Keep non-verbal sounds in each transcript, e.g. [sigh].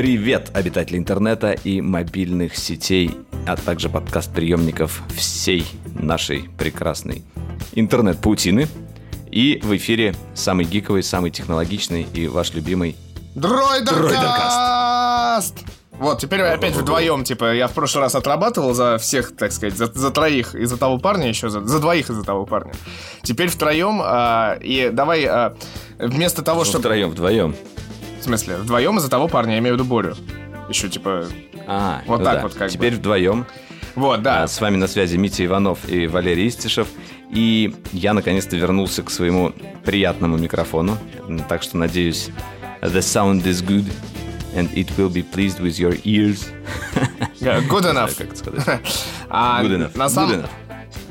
Привет, обитатели интернета и мобильных сетей, а также подкаст-приемников всей нашей прекрасной интернет-паутины. И в эфире самый гиковый, самый технологичный и ваш любимый Дройдеркаст! Вот, теперь опять вдвоем, типа, я в прошлый раз отрабатывал за всех, так сказать, за, за троих из-за того парня еще, за, за двоих из-за того парня. Теперь втроем, а, и давай а, вместо того, чтобы... Втроем, вдвоем. В смысле, вдвоем из-за того парня, я имею в виду Борю. Еще, типа, А, Вот ну так да. вот как Теперь бы. вдвоем. вот, да. А, С вами на связи Митя Иванов и Валерий Истишев. И я наконец-то вернулся к своему приятному микрофону. Так что надеюсь, the sound is good and it will be pleased with your ears. Good [laughs] enough. Как сказать? [laughs] А Good enough. на самом...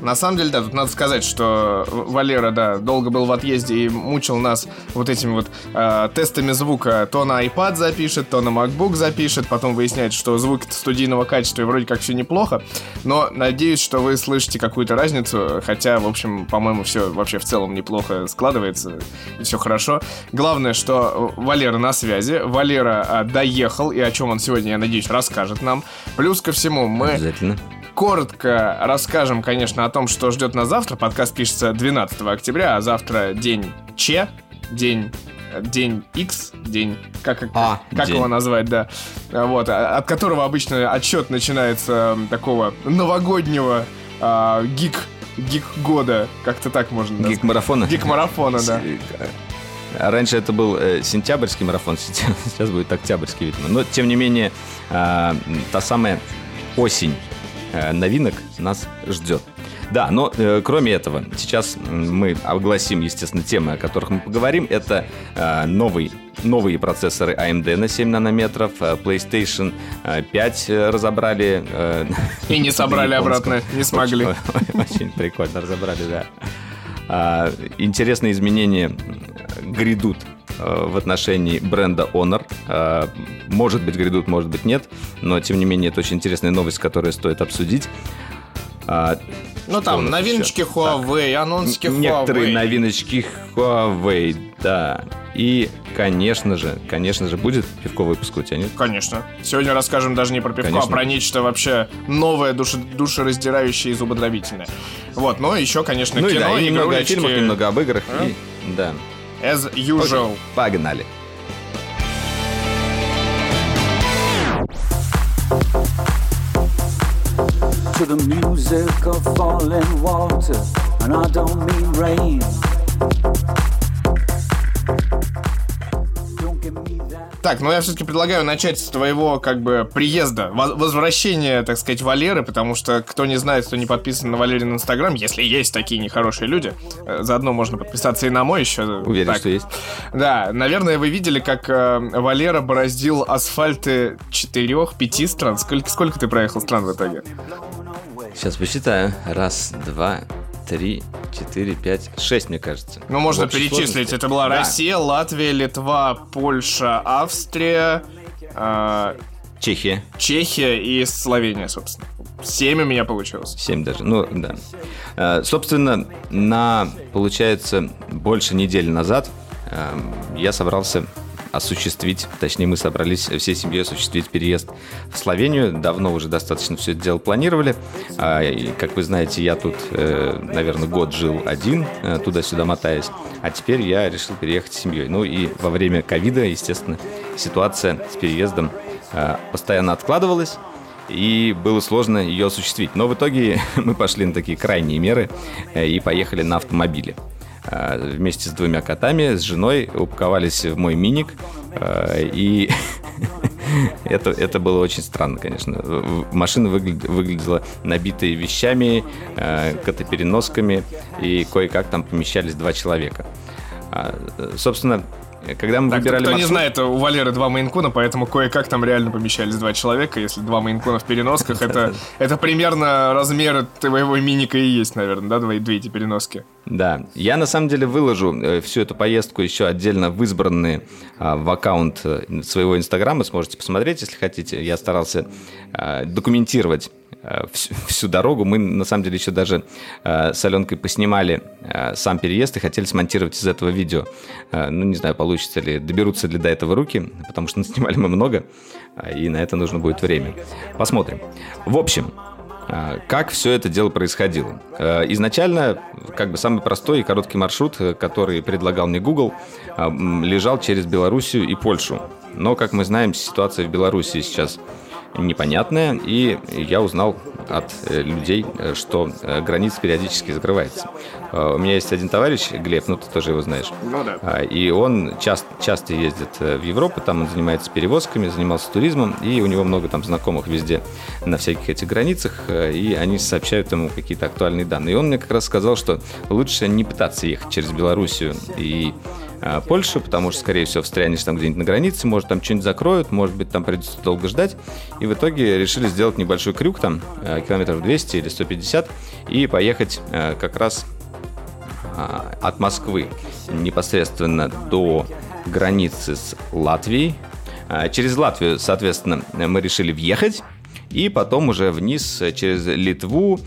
На самом деле, да, тут надо сказать, что Валера, да, долго был в отъезде и мучил нас вот этими вот э, тестами звука. То на iPad запишет, то на MacBook запишет, потом выясняет, что звук студийного качества и вроде как все неплохо. Но надеюсь, что вы слышите какую-то разницу, хотя, в общем, по-моему, все вообще в целом неплохо складывается, и все хорошо. Главное, что Валера на связи, Валера э, доехал, и о чем он сегодня, я надеюсь, расскажет нам. Плюс ко всему, мы Обязательно. Коротко расскажем, конечно, о том, что ждет нас завтра. Подкаст пишется 12 октября, а завтра день Че, день день X, день как А, как день. его назвать, да, вот, а- от которого обычно отчет начинается такого новогоднего а, гик гик года, как-то так можно назвать. Гик-марафона? Гик марафона, да. А Раньше это был э, сентябрьский марафон, [laughs] сейчас, будет октябрьский, видимо. Но, тем не менее, а, та самая осень э, новинок нас ждет. Да, но э, кроме этого, сейчас мы огласим, естественно, темы, о которых мы поговорим. Это э, новый, новые процессоры AMD на 7 нанометров, э, PlayStation э, 5 э, разобрали. э, И не [laughs] собрали обратно, не смогли. Очень, очень прикольно разобрали, да. А, Интересные изменения грядут э, в отношении бренда Honor. А, Может быть, грядут, может быть, нет. Но, тем не менее, это очень интересная новость, которую стоит обсудить. А, Ну там новиночки еще? Huawei, анонсики Так, Некоторые Huawei. новиночки Huawei, да. И, конечно же, конечно же, будет пивко выпуск у тебя, нет? Конечно. Сегодня расскажем даже не про пивко, Конечно. а про нечто вообще новое, душе- душераздирающее и зубодробительное. Вот, но еще, конечно, Ну и кино, да, и немного о фильмах, немного об играх. А? И, да. As usual. Погнали. to the music of falling water, and I don't mean rain. Так, ну я все-таки предлагаю начать с твоего, как бы, приезда, воз- возвращения, так сказать, Валеры, потому что, кто не знает, кто не подписан на Валерин Инстаграм, если есть такие нехорошие люди, э, заодно можно подписаться и на мой еще. Уверен, Так. что есть. Да, наверное, вы видели, как э, Валера бороздил асфальты четырех-пяти стран. Сколько, сколько ты проехал стран в итоге? Сейчас посчитаю. Раз, два, три, четыре, пять, шесть, мне кажется. Ну, можно перечислить. сложности. Это была Да. Россия, Латвия, Литва, Польша, Австрия, э, Чехия. Чехия и Словения, собственно. Семь у меня получилось. Семь даже. Ну, да. Э, Собственно, на, получается, больше недели назад эм, я собрался осуществить, точнее, мы собрались всей семьей осуществить переезд в Словению. Давно уже достаточно все это дело планировали. А, и, как вы знаете, я тут, э, наверное, год жил один, э, туда-сюда мотаясь. А теперь я решил переехать с семьей. Ну и во время ковида, естественно, ситуация с переездом э, постоянно откладывалась и было сложно ее осуществить. Но в итоге [laughs] мы пошли на такие крайние меры э, и поехали на автомобиле. Э, Вместе с двумя котами, с женой упаковались в мой миник. э, И [laughs] это, это было очень странно, конечно. Машина выгля- выглядела набитой вещами, э, котопереносками, и кое-как там помещались два человека. А, Собственно, когда мы Так, выбирали кто не маршрут- знает, у Валеры два мейнкуна, поэтому кое-как там реально помещались два человека. Если два мейнкуна в переносках, это, [laughs] это примерно размер твоего миника и есть, наверное, да, две, две эти переноски. Да, я на самом деле выложу э, всю эту поездку еще отдельно в избранные а, в аккаунт э, своего инстаграма, сможете посмотреть, если хотите. Я старался а, документировать э, всю, всю дорогу. Мы, на самом деле, еще даже э, с Аленкой поснимали э, сам переезд и хотели смонтировать из этого видео. Э, ну, не знаю, получится ли, доберутся ли до этого руки, потому что [laughs] снимали мы много, э, и на это нужно будет время. Посмотрим. В общем, э, как все это дело происходило? Э, изначально, как бы самый простой и короткий маршрут, э, который предлагал мне Google, э, лежал через Белоруссию и Польшу. Но, как мы знаем, ситуация в Белоруссии сейчас непонятная, и я узнал от э, людей, э, что э, граница периодически закрывается. У меня есть один товарищ, Глеб, ну ты тоже его знаешь, Ну да. а, И он часто, часто ездит в Европу, там он занимается перевозками, занимался туризмом, и у него много там знакомых везде на всяких этих границах, и они сообщают ему какие-то актуальные данные. И он мне как раз сказал, что лучше не пытаться ехать через Белоруссию и а, Польшу, потому что, скорее всего, встрянешь там где-нибудь на границе, может, там что-нибудь закроют, может быть, там придется долго ждать. И в итоге решили сделать небольшой крюк, там, э, километров 200 или 150, и поехать э, как раз а, от Москвы непосредственно до границы с Латвией. А, Через Латвию, соответственно, мы решили въехать, и потом уже вниз э, через Литву,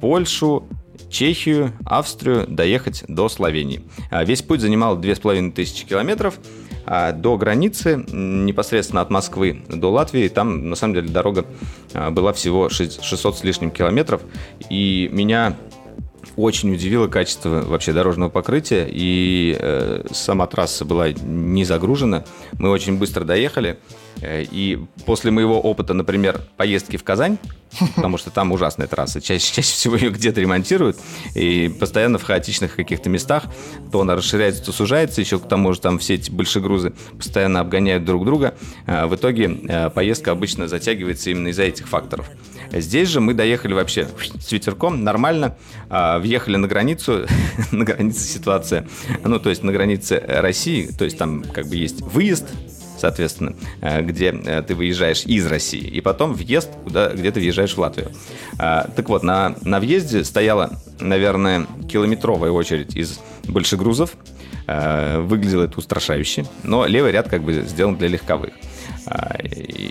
Польшу, Чехию, Австрию доехать до Словении. А, Весь путь занимал 2500 километров. А До границы, непосредственно от Москвы до Латвии, там на самом деле дорога а, была всего шесть- 600 с лишним километров. И меня очень удивило качество вообще дорожного покрытия, и э, сама трасса была не загружена. Мы очень быстро доехали, э, и после моего опыта, например, поездки в Казань, [laughs] потому что там ужасная трасса, чаще, чаще всего ее где-то ремонтируют, и постоянно в хаотичных каких-то местах, то она расширяется, то сужается, еще к тому же там все эти большегрузы постоянно обгоняют друг друга. Э, В итоге э, поездка обычно затягивается именно из-за этих факторов. Здесь же мы доехали вообще с ветерком, нормально, а, въехали на границу, [laughs] на границе ситуация, ну, то есть на границе России, то есть там как бы есть выезд, соответственно, э, где э, ты выезжаешь из России, и потом въезд, куда, где ты въезжаешь в Латвию. А, Так вот, на, на въезде стояла, наверное, километровая очередь из большегрузов, Э, Выглядело это устрашающе, но левый ряд как бы сделан для легковых. А,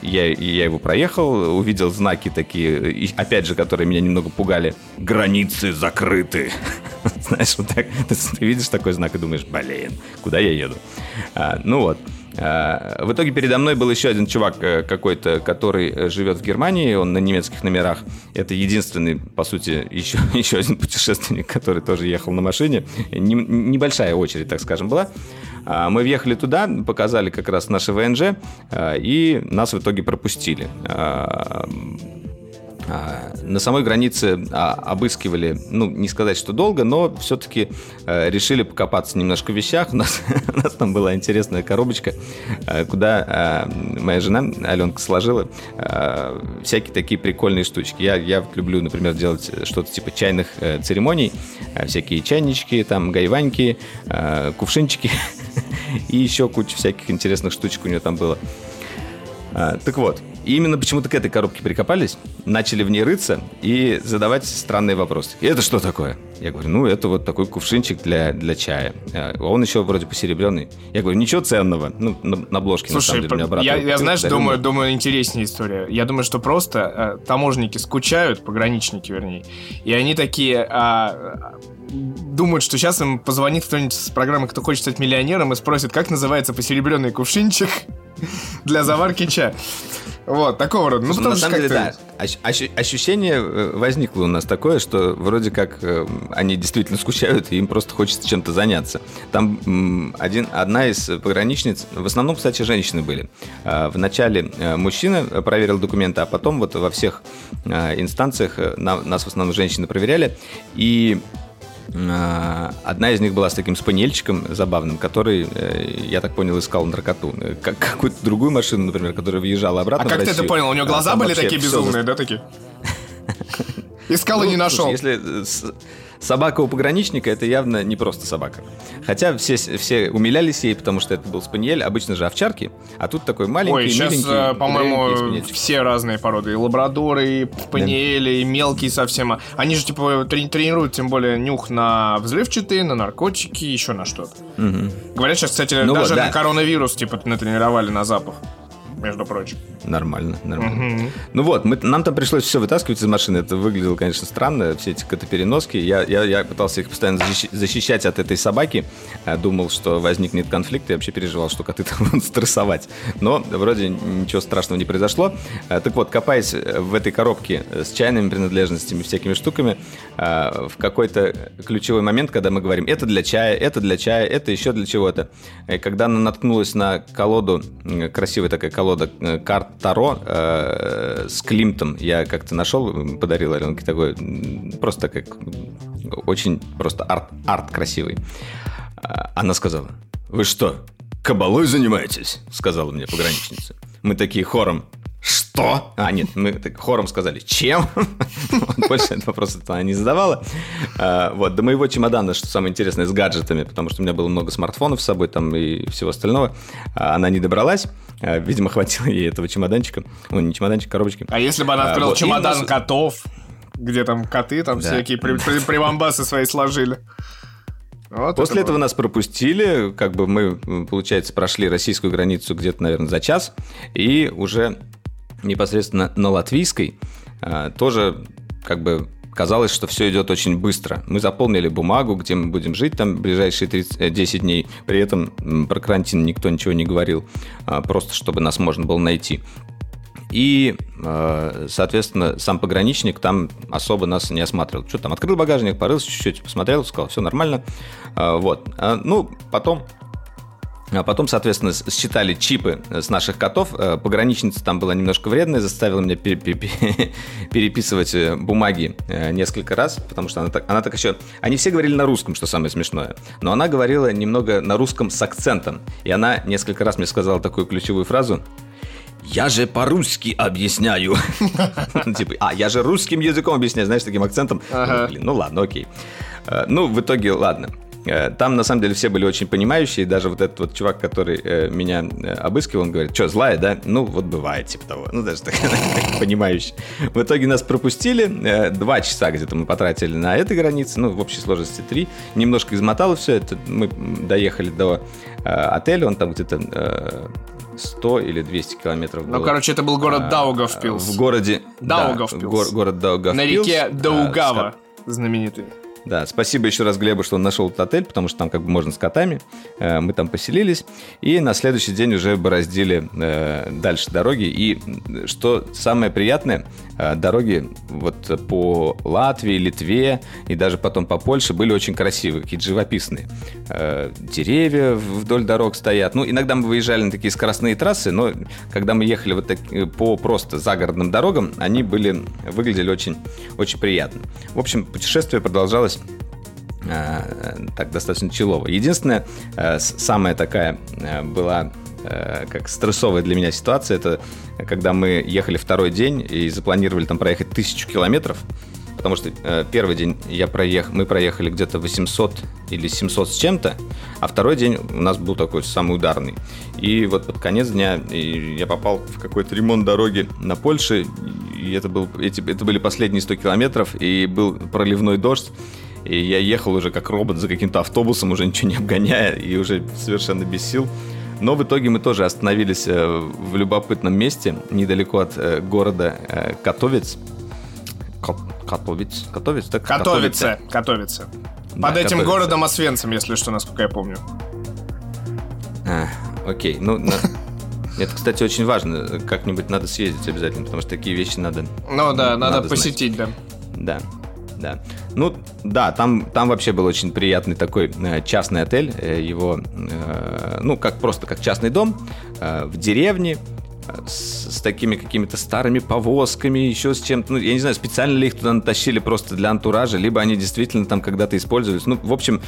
Я, я его проехал, увидел знаки такие, опять же, которые меня немного пугали. Границы закрыты. [laughs] Знаешь, вот так. Ты, видишь такой знак и думаешь, блин, куда я еду? А, ну вот. А, В итоге передо мной был еще один чувак э, какой-то, который э, живет в Германии, он на немецких номерах. Это единственный, по сути, еще, [laughs] еще один путешественник, который тоже ехал на машине. Не- небольшая очередь, так скажем, была. А, Мы въехали туда, показали как раз наши ВНЖ, а, и нас в итоге пропустили. А, На самой границе а, обыскивали, ну, не сказать, что долго, но все-таки решили покопаться немножко в вещах. [laughs] У нас, у нас там была интересная коробочка, а, куда а, моя жена Аленка сложила всякие такие прикольные штучки. Я, я люблю, например, делать что-то типа чайных э, церемоний, всякие чайнички, там, гайваньки, кувшинчики [laughs] и еще куча всяких интересных штучек у нее там было. Так вот, и именно почему-то к этой коробке прикопались, начали в ней рыться и задавать странные вопросы. И это что такое? Я говорю, ну, это вот такой кувшинчик для, для чая. А Он еще вроде посеребренный. Я говорю, ничего ценного. Ну, на, на обложке, на самом Слушай, деле, мне я, я, знаешь, Дарю думаю, думаю, интереснее история. Я думаю, что просто э, таможенники скучают, пограничники, вернее, и они такие а, думают, что сейчас им позвонит кто-нибудь с программы «Кто хочет стать миллионером» и спросит, как называется посеребренный кувшинчик [laughs] для заварки чая. Вот, такого рода. Ну, потому на самом деле, да. Ощ- ощу- ощущение э, возникло у нас такое, что вроде как э, они действительно скучают, и им просто хочется чем-то заняться. Там один, одна из пограничниц, в основном, кстати, женщины были. А, Вначале э, мужчина проверил документы, а потом вот во всех инстанциях на- нас в основном женщины проверяли. И Одна из них была с таким спаниельчиком забавным, который, э, я так понял, искал наркоту. Э, Как какую-то другую машину, например, которая въезжала А обратно в как ты это понял? У него А, глаза там были такие безумные, да, такие? Искал и ну, не нашел. слушай, если э, собака у пограничника, это явно не просто собака. Хотя все, все умилялись ей, потому что это был спаниель, обычно же овчарки, а тут такой маленький, Ой, сейчас, э, по-моему, все разные породы. И лабрадоры, и спаниели, и мелкие совсем. Они же, типа, трени- тренируют, тем более, нюх на взрывчатые, на наркотики, еще на что-то. Мгм. Говорят, сейчас, кстати, Ну даже вот, на да. коронавирус, типа, натренировали на запах. Между прочим. Нормально, нормально. Ну вот, мы, нам там пришлось все вытаскивать из машины. Это выглядело, конечно, странно, все эти котопереноски. Я, я, я пытался их постоянно защи- защищать от этой собаки. Я думал, что возникнет конфликт. Я вообще переживал, что коты [laughs] там будут стрессовать. Но вроде ничего страшного не произошло. А, Так вот, копаясь в этой коробке с чайными принадлежностями, всякими штуками, в какой-то ключевой момент, когда мы говорим, это для чая, это для чая, это еще для чего-то. И когда она наткнулась на колоду, красивая такая колода э, карт Таро э, с Климтом, я как-то нашел, подарил Аленке такой, просто как очень просто арт, арт красивый. А, Она сказала, вы что, кабалой занимаетесь? Сказала мне пограничница. Мы такие хором, что? А, нет, мы так хором сказали, чем? [laughs] Больше этот вопрос она не задавала. А, Вот, до моего чемодана, что самое интересное, с гаджетами, потому что у меня было много смартфонов с собой там и всего остального, а, она не добралась. А, Видимо, [laughs] хватило ей этого чемоданчика. Ну, не чемоданчик, коробочки. А если бы она А, открыла вот, и чемодан нас- котов, где там коты там Да. всякие при- при- прибамбасы свои сложили. Вот После это этого было. нас пропустили, как бы мы, получается, прошли российскую границу где-то, наверное, за час, и уже непосредственно на латвийской а, тоже как бы казалось, что все идет очень быстро. Мы заполнили бумагу, где мы будем жить там ближайшие 30, э, 10 дней. При этом про карантин никто ничего не говорил, а, просто чтобы нас можно было найти. И, э, соответственно, сам пограничник там особо нас не осматривал. Что там, открыл багажник, порылся чуть-чуть, посмотрел, сказал, все нормально. А, Вот. А, Ну, потом а потом, соответственно, считали чипы с наших котов. Э, Пограничница там была немножко вредная, заставила меня пере- пере- пере- [laughs] переписывать э, бумаги э, несколько раз, потому что она так, она так еще... Они все говорили на русском, что самое смешное, но она говорила немного на русском с акцентом. И она несколько раз мне сказала такую ключевую фразу. Я же по-русски объясняю. [laughs] Типа, а, я же русским языком объясняю, знаешь, таким акцентом. Ну, ладно, окей. Э, Ну, в итоге, ладно. Э, Там, на самом деле, все были очень понимающие. Даже вот этот вот чувак, который э, меня э, обыскивал, он говорит, что, злая, да? Ну, вот бывает, типа того. Ну, даже так, [laughs] понимающий. В итоге нас пропустили. Два часа где-то мы потратили на этой границе. Ну, в общей сложности три. Немножко измотало все это. Мы доехали до отеля. Он там где-то э, 100 или 200 километров Ну, было. короче, это был город А, Даугавпилс. В городе... да, Даугавпилс. гор- город Даугавпилс. На реке А, Даугава, знаменитый. Да, спасибо еще раз Глебу, что он нашел этот отель, потому что там как бы можно с котами. Э, Мы там поселились. И на следующий день уже бороздили э, дальше дороги. И что самое приятное, э, дороги вот по Латвии, Литве и даже потом по Польше были очень красивые, какие-то живописные. Деревья вдоль дорог стоят. Ну, иногда мы выезжали на такие скоростные трассы, но когда мы ехали вот так, по просто загородным дорогам, они были, выглядели очень, очень приятно. В общем, путешествие продолжалось э, так достаточно челово. Единственная, э, самая такая э, была как стрессовая для меня ситуация, это когда мы ехали второй день и запланировали там проехать тысячу километров, потому что первый день я проех... мы проехали где-то 800 или 700 с чем-то, а второй день у нас был такой самый ударный. И вот под конец дня я попал в какой-то ремонт дороги на Польше, и это, был, эти, это были последние 100 километров, и был проливной дождь, и я ехал уже как робот за каким-то автобусом, уже ничего не обгоняя, и уже совершенно без сил. Но в итоге мы тоже остановились э, в любопытном месте, недалеко от э, города э, Катовец. Ко- Катовец? Катовец? Так? Готовится. Да, Под этим готовится. городом Освенцим, если что, насколько я помню. А, окей, ну... на- [laughs] Это, кстати, очень важно. Как-нибудь надо съездить обязательно, потому что такие вещи надо Ну да, надо, Надо знать. посетить, да. Да, да. Ну, да, там, там вообще был очень приятный такой э, частный отель. Э, его, э, ну, как просто как частный дом в деревне с, такими какими-то старыми повозками, еще с чем-то. Ну, я не знаю, специально ли их туда натащили просто для антуража, либо они действительно там когда-то использовались. Ну, в общем,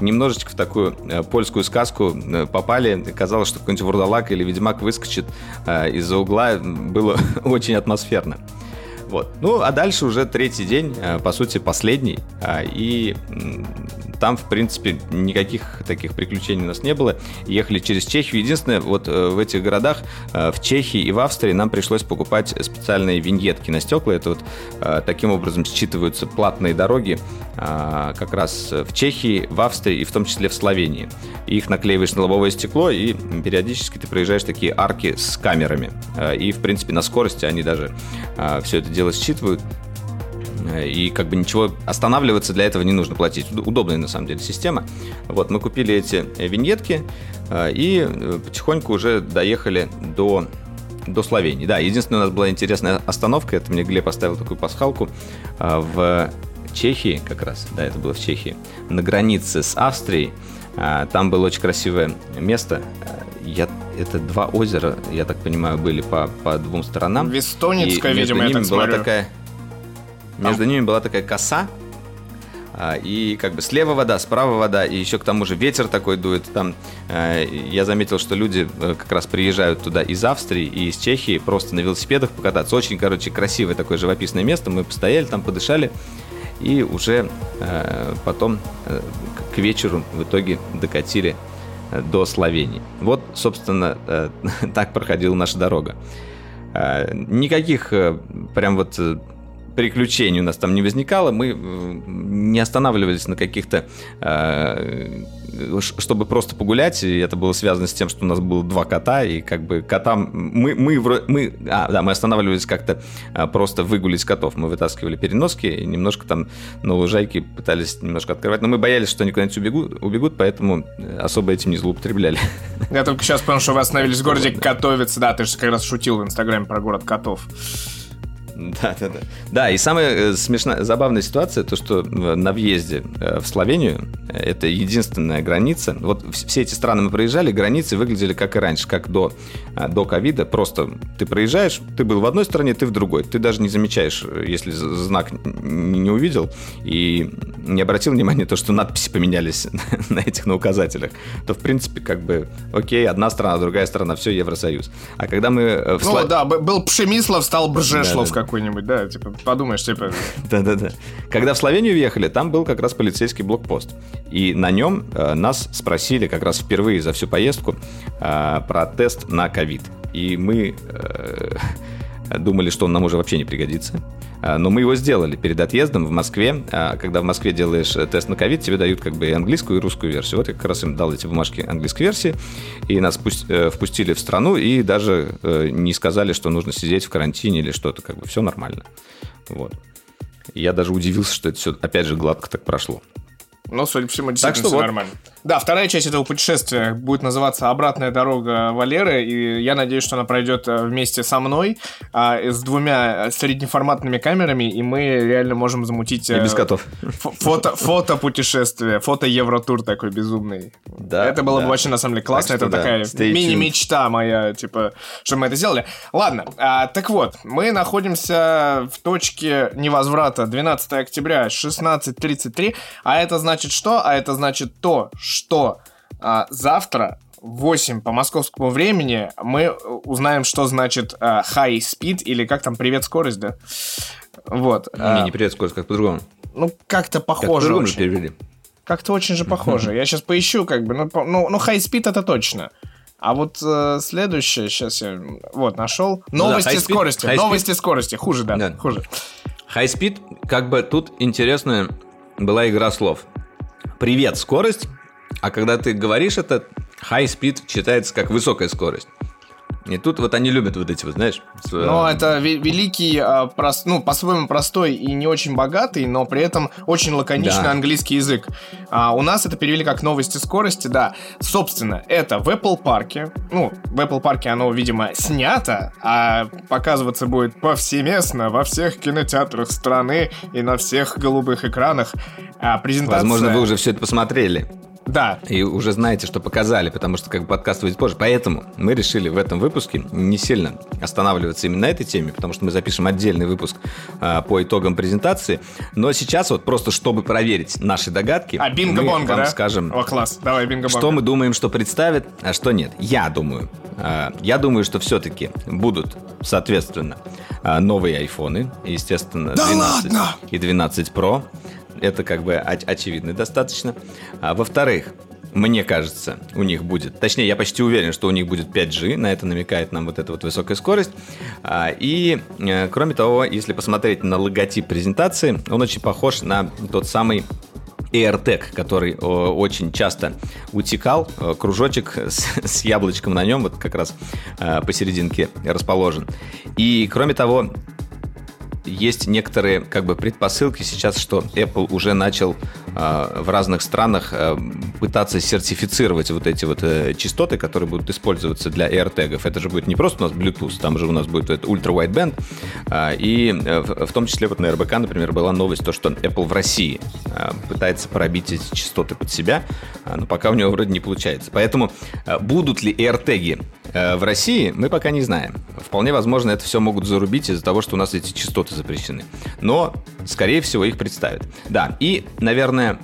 немножечко в такую польскую сказку попали. Казалось, что какой-нибудь вурдалак или ведьмак выскочит из-за угла. Было [laughs] очень атмосферно. Вот. Ну, а дальше уже третий день, э, по сути, последний. А, и там, в принципе, никаких таких приключений у нас не было. Ехали через Чехию. Единственное, вот э, в этих городах, э, в Чехии и в Австрии, нам пришлось покупать специальные виньетки на стекла. Это вот таким образом считываются платные дороги а, как раз в Чехии, в Австрии и в том числе в Словении. Их наклеиваешь на лобовое стекло, и периодически ты проезжаешь такие арки с камерами. И, в принципе, на скорости они даже все это делают дело считывают. Э, и как бы ничего останавливаться для этого не нужно платить. Удобная на самом деле система. Вот мы купили эти э, виньетки э, и потихоньку уже доехали до до Словении. Да, единственная у нас была интересная остановка, это мне Глеб поставил такую пасхалку в Чехии как раз, да, это было в Чехии, на границе с Австрией. Там было очень красивое место. Я это два озера, я так понимаю, были по, по двум сторонам. Вестоницкая, видимо, я так была смотрю. такая, Между ними была такая коса, а, и как бы слева вода, справа вода, и еще к тому же ветер такой дует. Там э, я заметил, что люди э, как раз приезжают туда из Австрии и из Чехии просто на велосипедах покататься. Очень, короче, красивое такое живописное место. Мы постояли там, подышали, и уже э, потом к вечеру в итоге докатили до Словении. Вот, собственно, э, [laughs] так проходила наша дорога. Э, никаких э, прям вот приключений у нас там не возникало, мы не останавливались на каких-то чтобы просто погулять, и это было связано с тем, что у нас было два кота, и как бы котам... Мы, мы, мы, а, да, мы останавливались как-то просто выгулить котов. Мы вытаскивали переноски, и немножко там на лужайке пытались немножко открывать, но мы боялись, что они куда-нибудь убегут, убегут, поэтому особо этим не злоупотребляли. Я только сейчас понял, что вы остановились в городе Котовец, да, ты же как раз шутил в Инстаграме про город котов. Да, да, да. Да, и самая э, смешная, забавная ситуация, то, что э, на въезде э, в Словению, это единственная граница, вот все эти страны мы проезжали, границы выглядели как и раньше, как до, до ковида, просто ты проезжаешь, ты был в одной стране, ты в другой, ты даже не замечаешь, если знак не увидел. И не обратил внимания то, что надписи поменялись [laughs] на этих на указателях, то, в принципе, как бы, окей, одна страна, другая страна, все, Евросоюз. А когда мы... В ну, да, был Пшемислав, стал Бржешлов да, да какой-нибудь, да, типа, подумаешь, типа... [laughs] Да-да-да. Когда в Словению въехали, там был как раз полицейский блокпост. И на нем э, нас спросили как раз впервые за всю поездку э, про тест на ковид. И мы э, думали, что он нам уже вообще не пригодится. Э, но мы его сделали перед отъездом в Москве. Э, когда в Москве делаешь э, тест на ковид, тебе дают как бы и английскую, и русскую версию. Вот я как раз им дал эти бумажки английской версии, и нас впустили в страну, и даже не сказали, что нужно сидеть в карантине или что-то, как бы все нормально. Вот. Я даже удивился, что это все, опять же, гладко так прошло. Ну, судя по всему, действительно так что все вот. нормально. Да, вторая часть этого путешествия будет называться «Обратная дорога Валеры», и я надеюсь, что она пройдет э, вместе со мной а, с двумя среднеформатными камерами, и мы реально можем замутить... И без котов. Фото, фото путешествие, фото Евротур такой безумный. Да, это было да. бы вообще, на самом деле, классно. Так это да. такая мини-мечта моя, типа, что мы это сделали. Ладно, а, так вот, мы находимся в точке невозврата 12 октября 16.33, а это значит что? А это значит то, что а, завтра в 8 по московскому времени мы узнаем, что значит а, high speed или как там привет скорость, да? Вот. Не, а, не привет скорость, как по-другому. Ну, как-то похоже. Как очень. перевели. Как-то очень же похоже. Я сейчас поищу, как бы, ну, ну, ну high speed это точно. А вот э, следующее, сейчас я вот нашел. Новости ну, да, скорости. High новости speed. скорости. Хуже, да, да. Хуже. High speed, как бы тут интересная была игра слов. Привет, скорость а когда ты говоришь это, high speed читается как высокая скорость. И тут вот они любят вот эти вот, знаешь... Ну, это великий, а, прост, ну, по-своему простой и не очень богатый, но при этом очень лаконичный да. английский язык. А у нас это перевели как новости скорости, да. Собственно, это в Apple парке. Ну, в Apple парке оно, видимо, снято, а показываться будет повсеместно во всех кинотеатрах страны и на всех голубых экранах. А презентация... Возможно, вы уже все это посмотрели. Да. И уже знаете, что показали, потому что как бы подкаст выйдет позже. Поэтому мы решили в этом выпуске не сильно останавливаться именно на этой теме, потому что мы запишем отдельный выпуск а, по итогам презентации. Но сейчас вот просто, чтобы проверить наши догадки, А, бинго-бонго, мы вам да? скажем, О, класс. Давай, бинго-бонго. что мы думаем, что представит, а что нет. Я думаю. а, Я думаю, что все-таки будут, соответственно, а, новые айфоны, естественно, Да 12 ладно? и 12 Pro. Это как бы оч- очевидно достаточно. А, во-вторых, мне кажется, у них будет, точнее, я почти уверен, что у них будет 5G, на это намекает нам вот эта вот высокая скорость. А, И, э, кроме того, если посмотреть на логотип презентации, он очень похож на тот самый AirTag, который очень часто утекал, э, кружочек с, с яблочком на нем, вот как раз э, посерединке расположен. И кроме того, есть некоторые как бы предпосылки сейчас, что Apple уже начал э, в разных странах э, пытаться сертифицировать вот эти вот э, частоты, которые будут использоваться для AirTag. Это же будет не просто у нас Bluetooth, там же у нас будет это Ultra Wideband. Э, и э, в, том числе вот на РБК, например, была новость, то, что Apple в России э, пытается пробить эти частоты под себя, э, но пока у него вроде не получается. Поэтому э, будут ли AirTag э, в России, мы пока не знаем. Вполне возможно, это все могут зарубить из-за того, что у нас эти частоты запрещены. Но, скорее всего, их представят. Да, и, наверное,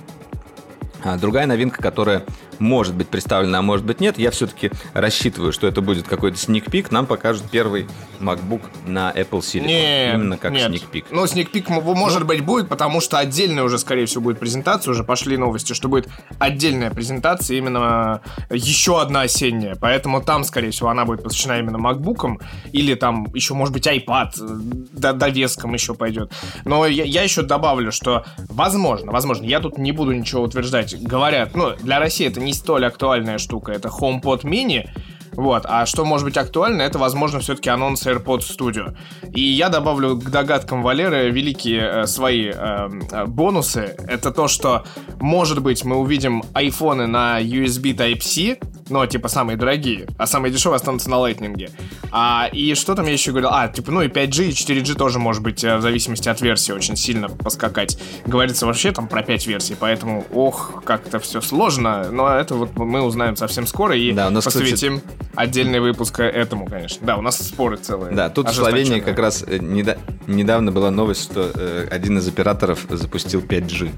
а, другая новинка, которая может быть представлена, а может быть нет, я все-таки рассчитываю, что это будет какой-то сник-пик. Нам покажут первый MacBook на Apple Silicon. Нет, Именно как нет. сник-пик. Ну, сник-пик, может быть, будет, потому что отдельная уже, скорее всего, будет презентация. Уже пошли новости, что будет отдельная презентация, именно еще одна осенняя. Поэтому там, скорее всего, она будет посвящена именно MacBook'ам. Или там еще, может быть, iPad э, до- довеском еще пойдет. Но я, я еще добавлю, что возможно, возможно, я тут не буду ничего утверждать. Говорят, ну, для России это не столь актуальная штука. Это HomePod mini. Вот, а что может быть актуально, это, возможно, все-таки анонс AirPods Studio. И я добавлю к догадкам Валеры великие э, свои э, э, бонусы. Это то, что, может быть, мы увидим айфоны на USB Type-C, но, типа, самые дорогие, а самые дешевые останутся на Lightning. А, и что там я еще говорил? А, типа, ну и 5G, и 4G тоже может быть, э, в зависимости от версии, очень сильно поскакать. Говорится вообще там про 5 версий, поэтому, ох, как это все сложно, но это вот мы узнаем совсем скоро и Да, у нас, кстати, посвятим отдельный выпуск этому, конечно. Да, у нас споры целые. Да, тут в Словении как раз э, неда- недавно была новость, что э, один из операторов запустил 5G.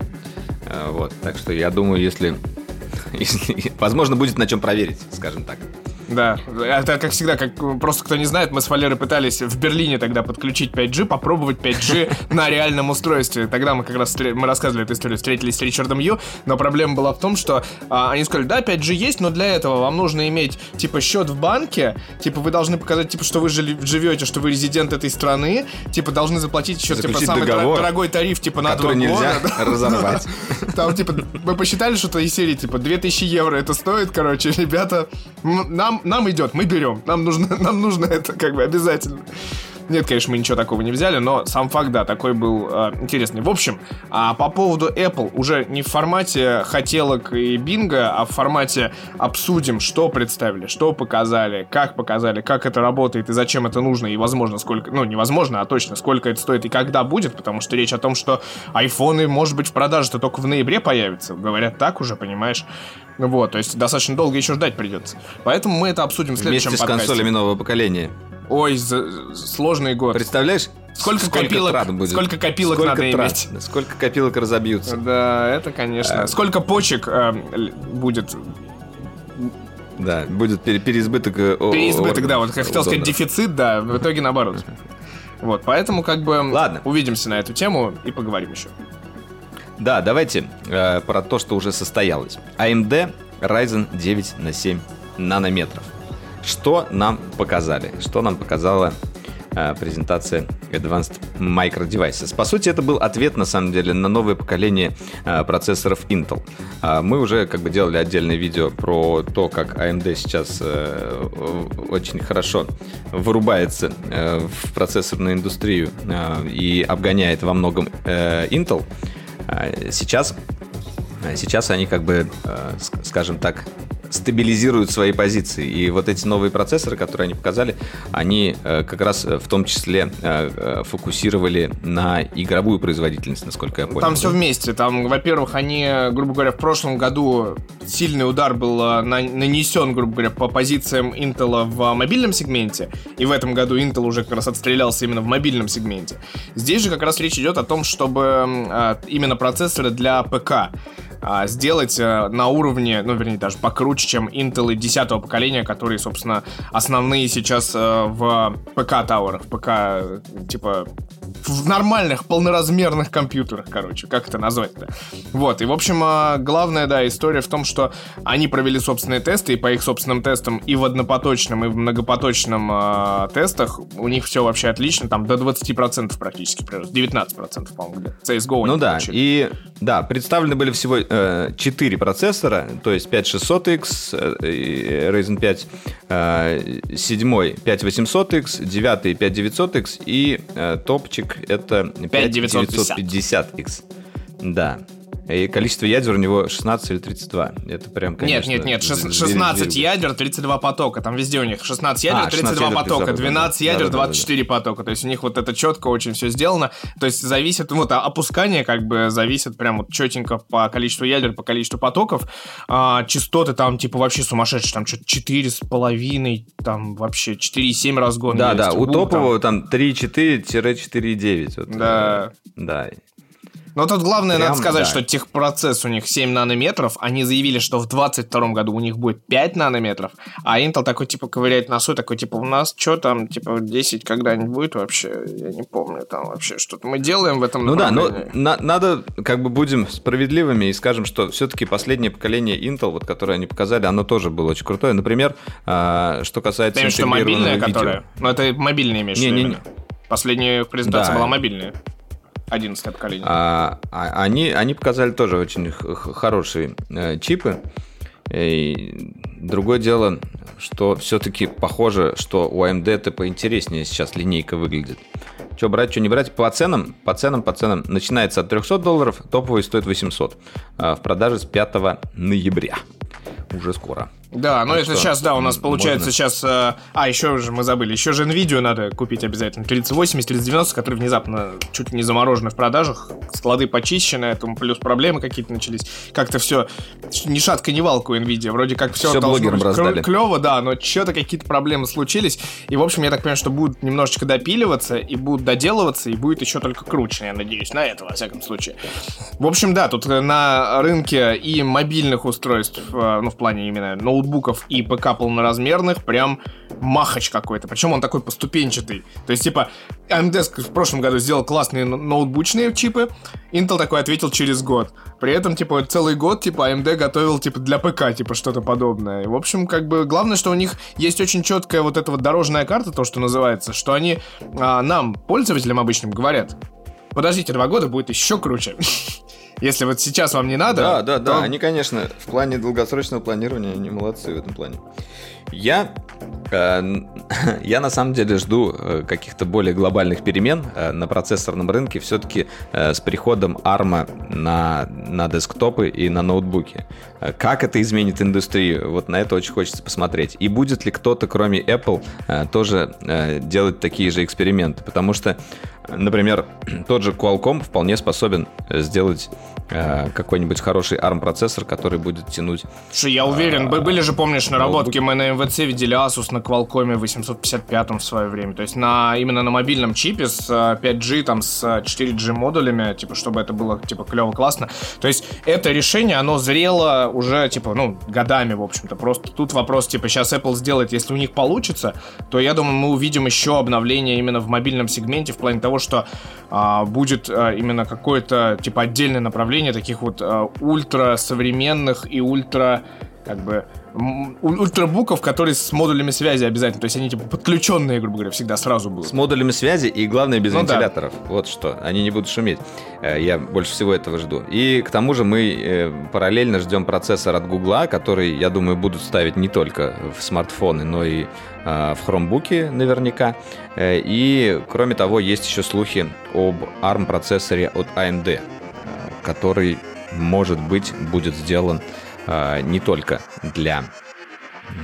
Э, вот, так что я думаю, если- [laughs] возможно, будет на чем проверить, скажем так. Да, это как всегда, как просто кто не знает, мы с Валерой пытались в Берлине тогда подключить 5G, попробовать 5G [laughs] на реальном устройстве. Тогда мы как раз мы рассказывали эту историю, встретились с Ричардом Ю, но проблема была в том, что а, они сказали, да, 5G есть, но для этого вам нужно иметь типа счет в банке, типа вы должны показать, типа, что вы жили- живете, что вы резидент этой страны, типа должны заплатить еще типа самый дор- договор, дорогой тариф типа на два нельзя года. [laughs] да. разорвать. Там, типа, мы посчитали, что-то из серии, типа, 2000 евро это стоит, короче, ребята, м- нам, идет, мы берем, нам нужно, [laughs] нам нужно это, как бы, обязательно. Нет, конечно, мы ничего такого не взяли, но сам факт, да, такой был э, интересный. В общем, а по поводу Apple, уже не в формате хотелок и бинго, а в формате обсудим, что представили, что показали, как показали, как это работает и зачем это нужно, и возможно, сколько, ну, невозможно, а точно, сколько это стоит и когда будет, потому что речь о том, что айфоны, может быть, в продаже-то только в ноябре появятся. Говорят так уже, понимаешь? Ну Вот, то есть достаточно долго еще ждать придется. Поэтому мы это обсудим в следующем Вместе с подкасте. консолями нового поколения. Ой, за- сложный год. Представляешь? Сколько копилок- трат будет? сколько копилок надо иметь? Сколько копилок разобьются? Да, это конечно. Сколько почек л- будет? Да, будет пере- переизбыток. э, о- Переизбыток, да, вот как хотел сказать, дефицит, да, в итоге наоборот. [laughs] Вот, поэтому как бы Ладно. увидимся на эту тему и поговорим еще. Да, давайте э, про то, что уже состоялось. AMD Ryzen 9 на 7 нанометров. Что нам показали? Что нам показала э, презентация Advanced Micro Devices? По сути, это был ответ, на самом деле, на новое поколение э, процессоров Intel. А Мы уже как бы делали отдельное видео про то, как AMD сейчас э, очень хорошо вырубается э, в процессорную индустрию и обгоняет во многом Intel. А Сейчас, а сейчас они как бы, ск- скажем так, стабилизируют свои позиции. И вот эти новые процессоры, которые они показали, они э, как раз в том числе э, фокусировали на игровую производительность, насколько я понял. Там все вместе. Там, во-первых, они, грубо говоря, в прошлом году сильный удар был нанесен, грубо говоря, по позициям Intel в мобильном сегменте. И в этом году Intel уже как раз отстрелялся именно в мобильном сегменте. Здесь же как раз речь идет о том, чтобы именно процессоры для ПК а, сделать а, на уровне, ну, вернее, даже покруче, чем Intel 10 поколения, которые, собственно, основные сейчас а, в ПК-тауэрах, ПК, типа, в нормальных, полноразмерных компьютерах, короче, как это назвать-то. Вот, и, в общем, а, главная, да, история в том, что они провели собственные тесты, и по их собственным тестам и в однопоточном, и в многопоточном а, тестах у них все вообще отлично, там до 20% практически, 19%, по-моему, CSGO Ну да, получили. и да, представлены были всего 4 процессора, то есть 5600X, э, Ryzen 5, э, 7 5800X, 9 5900X и э, топчик это 5950X. Да. И количество ядер у него 16 или 32. Это прям, конечно... Нет, нет, нет, 16 ядер, 32 потока. Там везде у них 16 ядер, а, 32 ядер, потока, 12 ядер, 24 потока. То есть у них вот это четко очень все сделано. То есть зависит, вот опускание как бы зависит прям вот четенько по количеству ядер, по количеству потоков. А, частоты там типа вообще сумасшедшие, там что-то 4,5, там вообще 4,7 разгон Да, есть. да, у топового там 3,4-4,9. Вот, да. Да. Но тут главное, Прям, надо сказать, да. что техпроцесс у них 7 нанометров. Они заявили, что в 22 году у них будет 5 нанометров. А Intel такой, типа, ковыряет носу, такой, типа, у нас что там, типа, 10 когда-нибудь будет вообще? Я не помню там вообще, что-то мы делаем в этом Ну да, но на- надо, как бы, будем справедливыми и скажем, что все-таки последнее поколение Intel, вот, которое они показали, оно тоже было очень крутое. Например, э, что касается... Ты что мобильное, которое? Ну, это мобильное имеешь в виду? Последняя презентация да. была мобильная. 11 поколение. А, а, они, они показали тоже очень хорошие э, чипы. И другое дело, что все-таки похоже, что у AMD это поинтереснее сейчас линейка выглядит. Что брать, что не брать? По ценам, по ценам, по ценам. Начинается от 300 долларов, топовый стоит 800. А в продаже с 5 ноября. Уже скоро. Да, ну это сейчас, да, у нас получается можно... сейчас... Э, а, еще же мы забыли, еще же NVIDIA надо купить обязательно. 3080, 3090, которые внезапно чуть ли не заморожены в продажах. Склады почищены, этому плюс проблемы какие-то начались. Как-то все ни шатка, ни валка у NVIDIA. Вроде как все, все должно быть раздали. клево, да, но что-то какие-то проблемы случились. И, в общем, я так понимаю, что будут немножечко допиливаться, и будут доделываться, и будет еще только круче, я надеюсь, на это, во всяком случае. В общем, да, тут на рынке и мобильных устройств, э, ну, в плане именно ноутбуков, ноутбуков и ПК полноразмерных прям махач какой-то. Причем он такой поступенчатый. То есть, типа, AMD в прошлом году сделал классные ноутбучные чипы, Intel такой ответил через год. При этом, типа, целый год, типа, AMD готовил, типа, для ПК, типа, что-то подобное. И, в общем, как бы, главное, что у них есть очень четкая вот эта вот дорожная карта, то, что называется, что они а, нам, пользователям обычным, говорят, подождите, два года будет еще круче. [laughs] Если вот сейчас вам не надо... Да, да, то... да. Они, конечно, в плане долгосрочного планирования, они молодцы в этом плане. Я, э, [laughs] я на самом деле жду э, каких-то более глобальных перемен э, на процессорном рынке все-таки э, с приходом ARM на, на десктопы и на ноутбуки. Как это изменит индустрию? Вот на это очень хочется посмотреть. И будет ли кто-то, кроме Apple, тоже делать такие же эксперименты? Потому что, например, тот же Qualcomm вполне способен сделать Э, какой-нибудь хороший ARM-процессор, который будет тянуть... Слушай, я уверен, а, были же, помнишь, наработки, мы на МВЦ видели Asus на Qualcomm 855 в свое время, то есть на именно на мобильном чипе с 5G, там, с 4G модулями, типа, чтобы это было, типа, клево, классно. То есть это решение, оно зрело уже, типа, ну, годами, в общем-то. Просто тут вопрос, типа, сейчас Apple сделает, если у них получится, то я думаю, мы увидим еще обновление именно в мобильном сегменте в плане того, что а, будет а, именно какое-то, типа, отдельное направление таких вот э, ультра современных и ультра как бы ультрабуков, которые с модулями связи обязательно. То есть они типа подключенные, грубо говоря, всегда сразу будут. С модулями связи и, главное, без ну, вентиляторов. Да. Вот что. Они не будут шуметь. Э, я больше всего этого жду. И к тому же мы э, параллельно ждем процессор от Гугла, который, я думаю, будут ставить не только в смартфоны, но и в хромбуки наверняка. И, кроме того, есть еще слухи об ARM-процессоре от AMD который, может быть, будет сделан э, не только для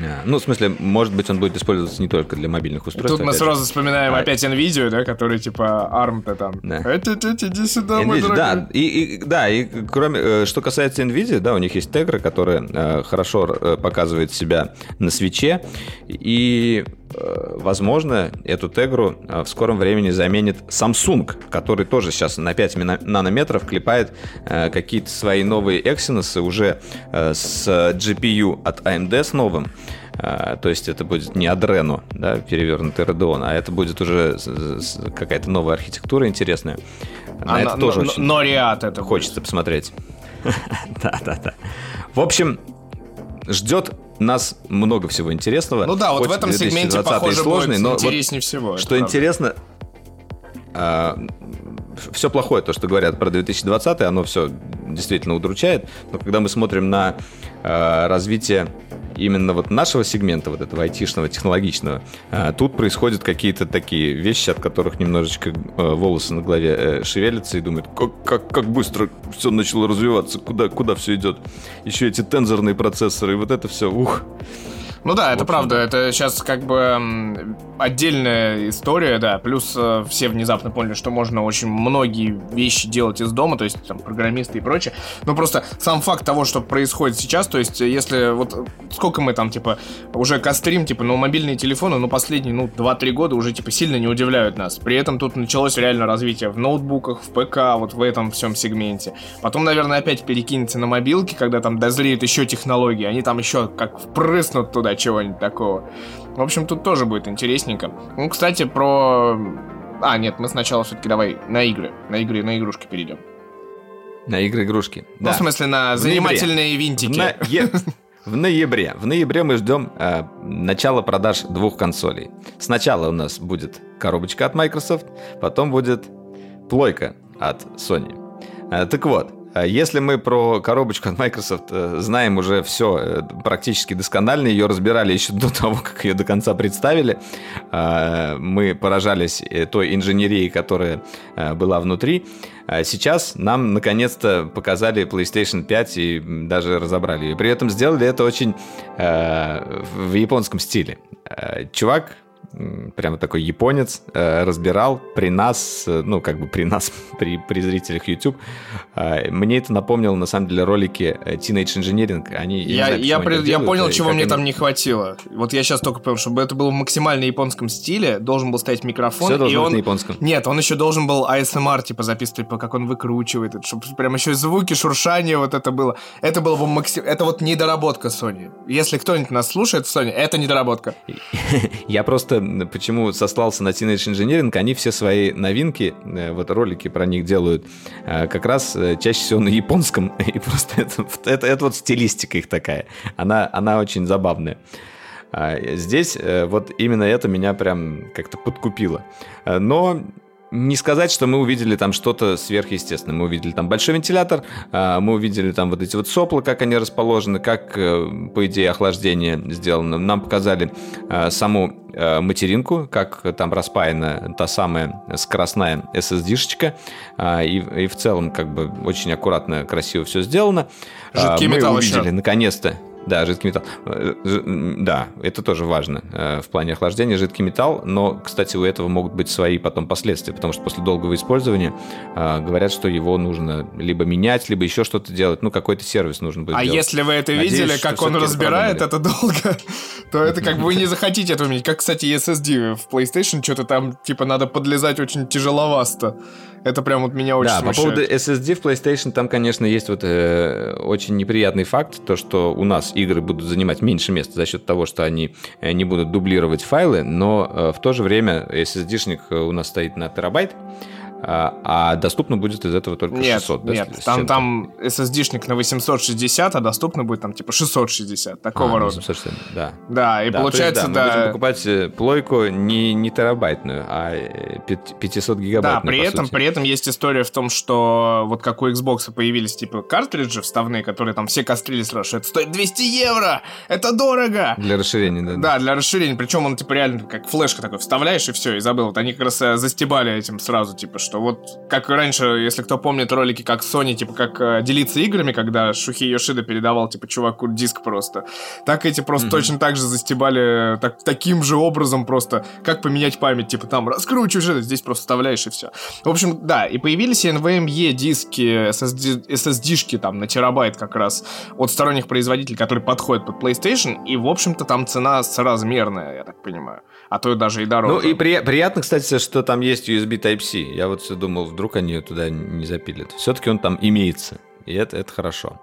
А, Ну, в смысле, может быть, он будет использоваться не только для мобильных устройств. Тут мы опять же. сразу вспоминаем А- опять NVIDIA, да, который типа ARM-то там. Да. Это, это, иди сюда, мой Nvidia, дорогой. да, и, и- да, и кроме, э, что касается Nvidia, да, у них есть Tegra, которая э, хорошо э, показывает себя на свече, и, возможно, эту Tegra э, в скором времени заменит Samsung, который тоже сейчас на 5 мина- нанометров клепает э, какие-то свои новые Exynos уже э, с GPU от AMD с новым. А, То есть это будет не Adreno, да, перевернутый Radeon, а это будет уже какая-то новая архитектура интересная. На А это но- тоже но- очень но Риад это будет. хочется посмотреть. [laughs] Да, да, да. В общем, ждет нас много всего интересного. Ну да, вот в этом сегменте, 2020 и похоже, сложный, будет но вот интереснее всего. это что правда. интересно, все плохое, то, что говорят про 2020, оно все действительно удручает. Но когда мы смотрим на э, развитие именно вот нашего сегмента, вот этого айтишного, технологичного, э, тут происходят какие-то такие вещи, от которых немножечко волосы на голове э, шевелятся и думают, как, как, как быстро все начало развиваться, куда, куда все идет. Еще эти тензорные процессоры, и вот это все, ух. Ну да, это правда, да. это сейчас как бы отдельная история, да, плюс э, все внезапно поняли, что можно очень многие вещи делать из дома, то есть там программисты и прочее, но просто сам факт того, что происходит сейчас, то есть э, если вот э, сколько мы там, типа, уже кострим, типа, ну, мобильные телефоны, ну, последние, ну, 2-3 года уже, типа, сильно не удивляют нас, при этом тут началось реально развитие в ноутбуках, в ПК, вот в этом всем сегменте, потом, наверное, опять перекинется на мобилки, когда там дозреют еще технологии, они там еще как впрыснут туда чего-нибудь такого. В общем, тут тоже будет интересненько. Ну, кстати, про... А, нет, мы сначала все-таки давай на игры. На игры, на игрушки перейдем. На игры-игрушки. Ну, в смысле, на В ноябре. занимательные В, винтики. ное- [laughs] в ноябре. В ноябре мы ждем э, начала продаж двух консолей. Сначала у нас будет коробочка от Microsoft, потом будет плойка от Sony. Э, так вот, если мы про коробочку от Microsoft э, знаем уже все практически досконально, ее разбирали еще до того, как ее до конца представили, э, мы поражались э, той инженерией, которая э, была внутри, а сейчас нам наконец-то показали PlayStation 5 и даже разобрали ее. При этом сделали это очень э, в японском стиле. Э, чувак, прямо такой японец, э, разбирал при нас, э, ну, как бы при нас, [laughs] при, при зрителях YouTube. Э, мне это напомнило, на самом деле, ролики Teenage Engineering. Они, не Я, знаю, я, они при- так я делают, понял, и чего мне они- там не хватило. Вот я сейчас только понял, чтобы это было в максимально японском стиле, должен был стоять микрофон. Всё и должно быть он... на японском. Нет, он еще должен был ASMR, типа, записывать, по- как он выкручивает, чтобы прям еще и звуки, шуршание вот это было. Это было бы максим... Это вот недоработка Sony. Если кто-нибудь нас слушает Sony, это недоработка. [laughs] Я просто м, почему сослался на Teenage Engineering, они все свои новинки, э, вот ролики про них делают э, как раз э, чаще всего на японском, [laughs] и просто это, это, это вот стилистика их такая, она, она очень забавная. А, Здесь вот именно это меня прям как-то подкупило. Но не сказать, что мы увидели там что-то сверхъестественное. Мы увидели там большой вентилятор, а, мы увидели там вот эти вот сопла, как они расположены, как, э, по идее, охлаждение сделано. Нам показали а, саму э, материнку, как там распаяна та самая скоростная SSD-шечка. а, И, и в целом, как бы, очень аккуратно, красиво все сделано. А, Жидкий мы металл еще. увидели, наконец-то, да, жидкий металл. Э, Да, это тоже важно э, в плане охлаждения, жидкий металл. Но, кстати, у этого могут быть свои потом последствия, потому что после долгого использования э, говорят, что его нужно либо менять, либо еще что-то делать. Ну, какой-то сервис нужно будет А делать. если вы это Надеюсь, видели, как он разбирает это долго, [laughs] то это как бы вы не захотите это уметь. Как, кстати, SSD в PlayStation, что-то там, типа, надо подлезать очень тяжеловасто. Это прям вот меня очень Да, по смущает. поводу SSD в PlayStation, там, конечно, есть вот э, очень неприятный факт, то, что у нас игры будут занимать меньше места за счет того, что они э, не будут дублировать файлы, но э, в то же время SSD-шник э, у нас стоит на терабайт, а, а доступно будет из этого только Нет, 600. да, нет, там, там SSD-шник на 860, а доступно будет там типа 660, такого А, рода. 760, да. Да, и Да, то есть, получается, да, да. мы будем покупать э, плойку не, не терабайтную, а э, пят- 500 Да, гигабайтную, при по этом, сути. при этом есть история в том, что вот как у Xbox появились типа картриджи вставные, которые там все кострили сразу, что это стоит 200 евро, это дорого. Для расширения, да. Да, для расширения. Причем он, типа, реально как флешка такой вставляешь и все, и забыл. Вот они как раз э, застебали этим сразу, типа, что что вот как раньше, если кто помнит ролики, как Sony, типа, как э, делиться играми, когда Шухи Йошида передавал, типа, чуваку диск просто, так эти просто mm-hmm. точно так же застебали так, таким же образом просто, как поменять память, типа, там, раскручиваешь это, здесь просто вставляешь и все. В общем, да, и появились NVMe диски, SSD, SSD-шки там на терабайт как раз от сторонних производителей, которые подходят под PlayStation, и, в общем-то, там цена соразмерная, я так понимаю а то даже и дороже. Ну и при, приятно, кстати, что там есть USB Type-C. Я вот все думал, вдруг они ее туда не запилят. Все-таки он там имеется, и это, это хорошо.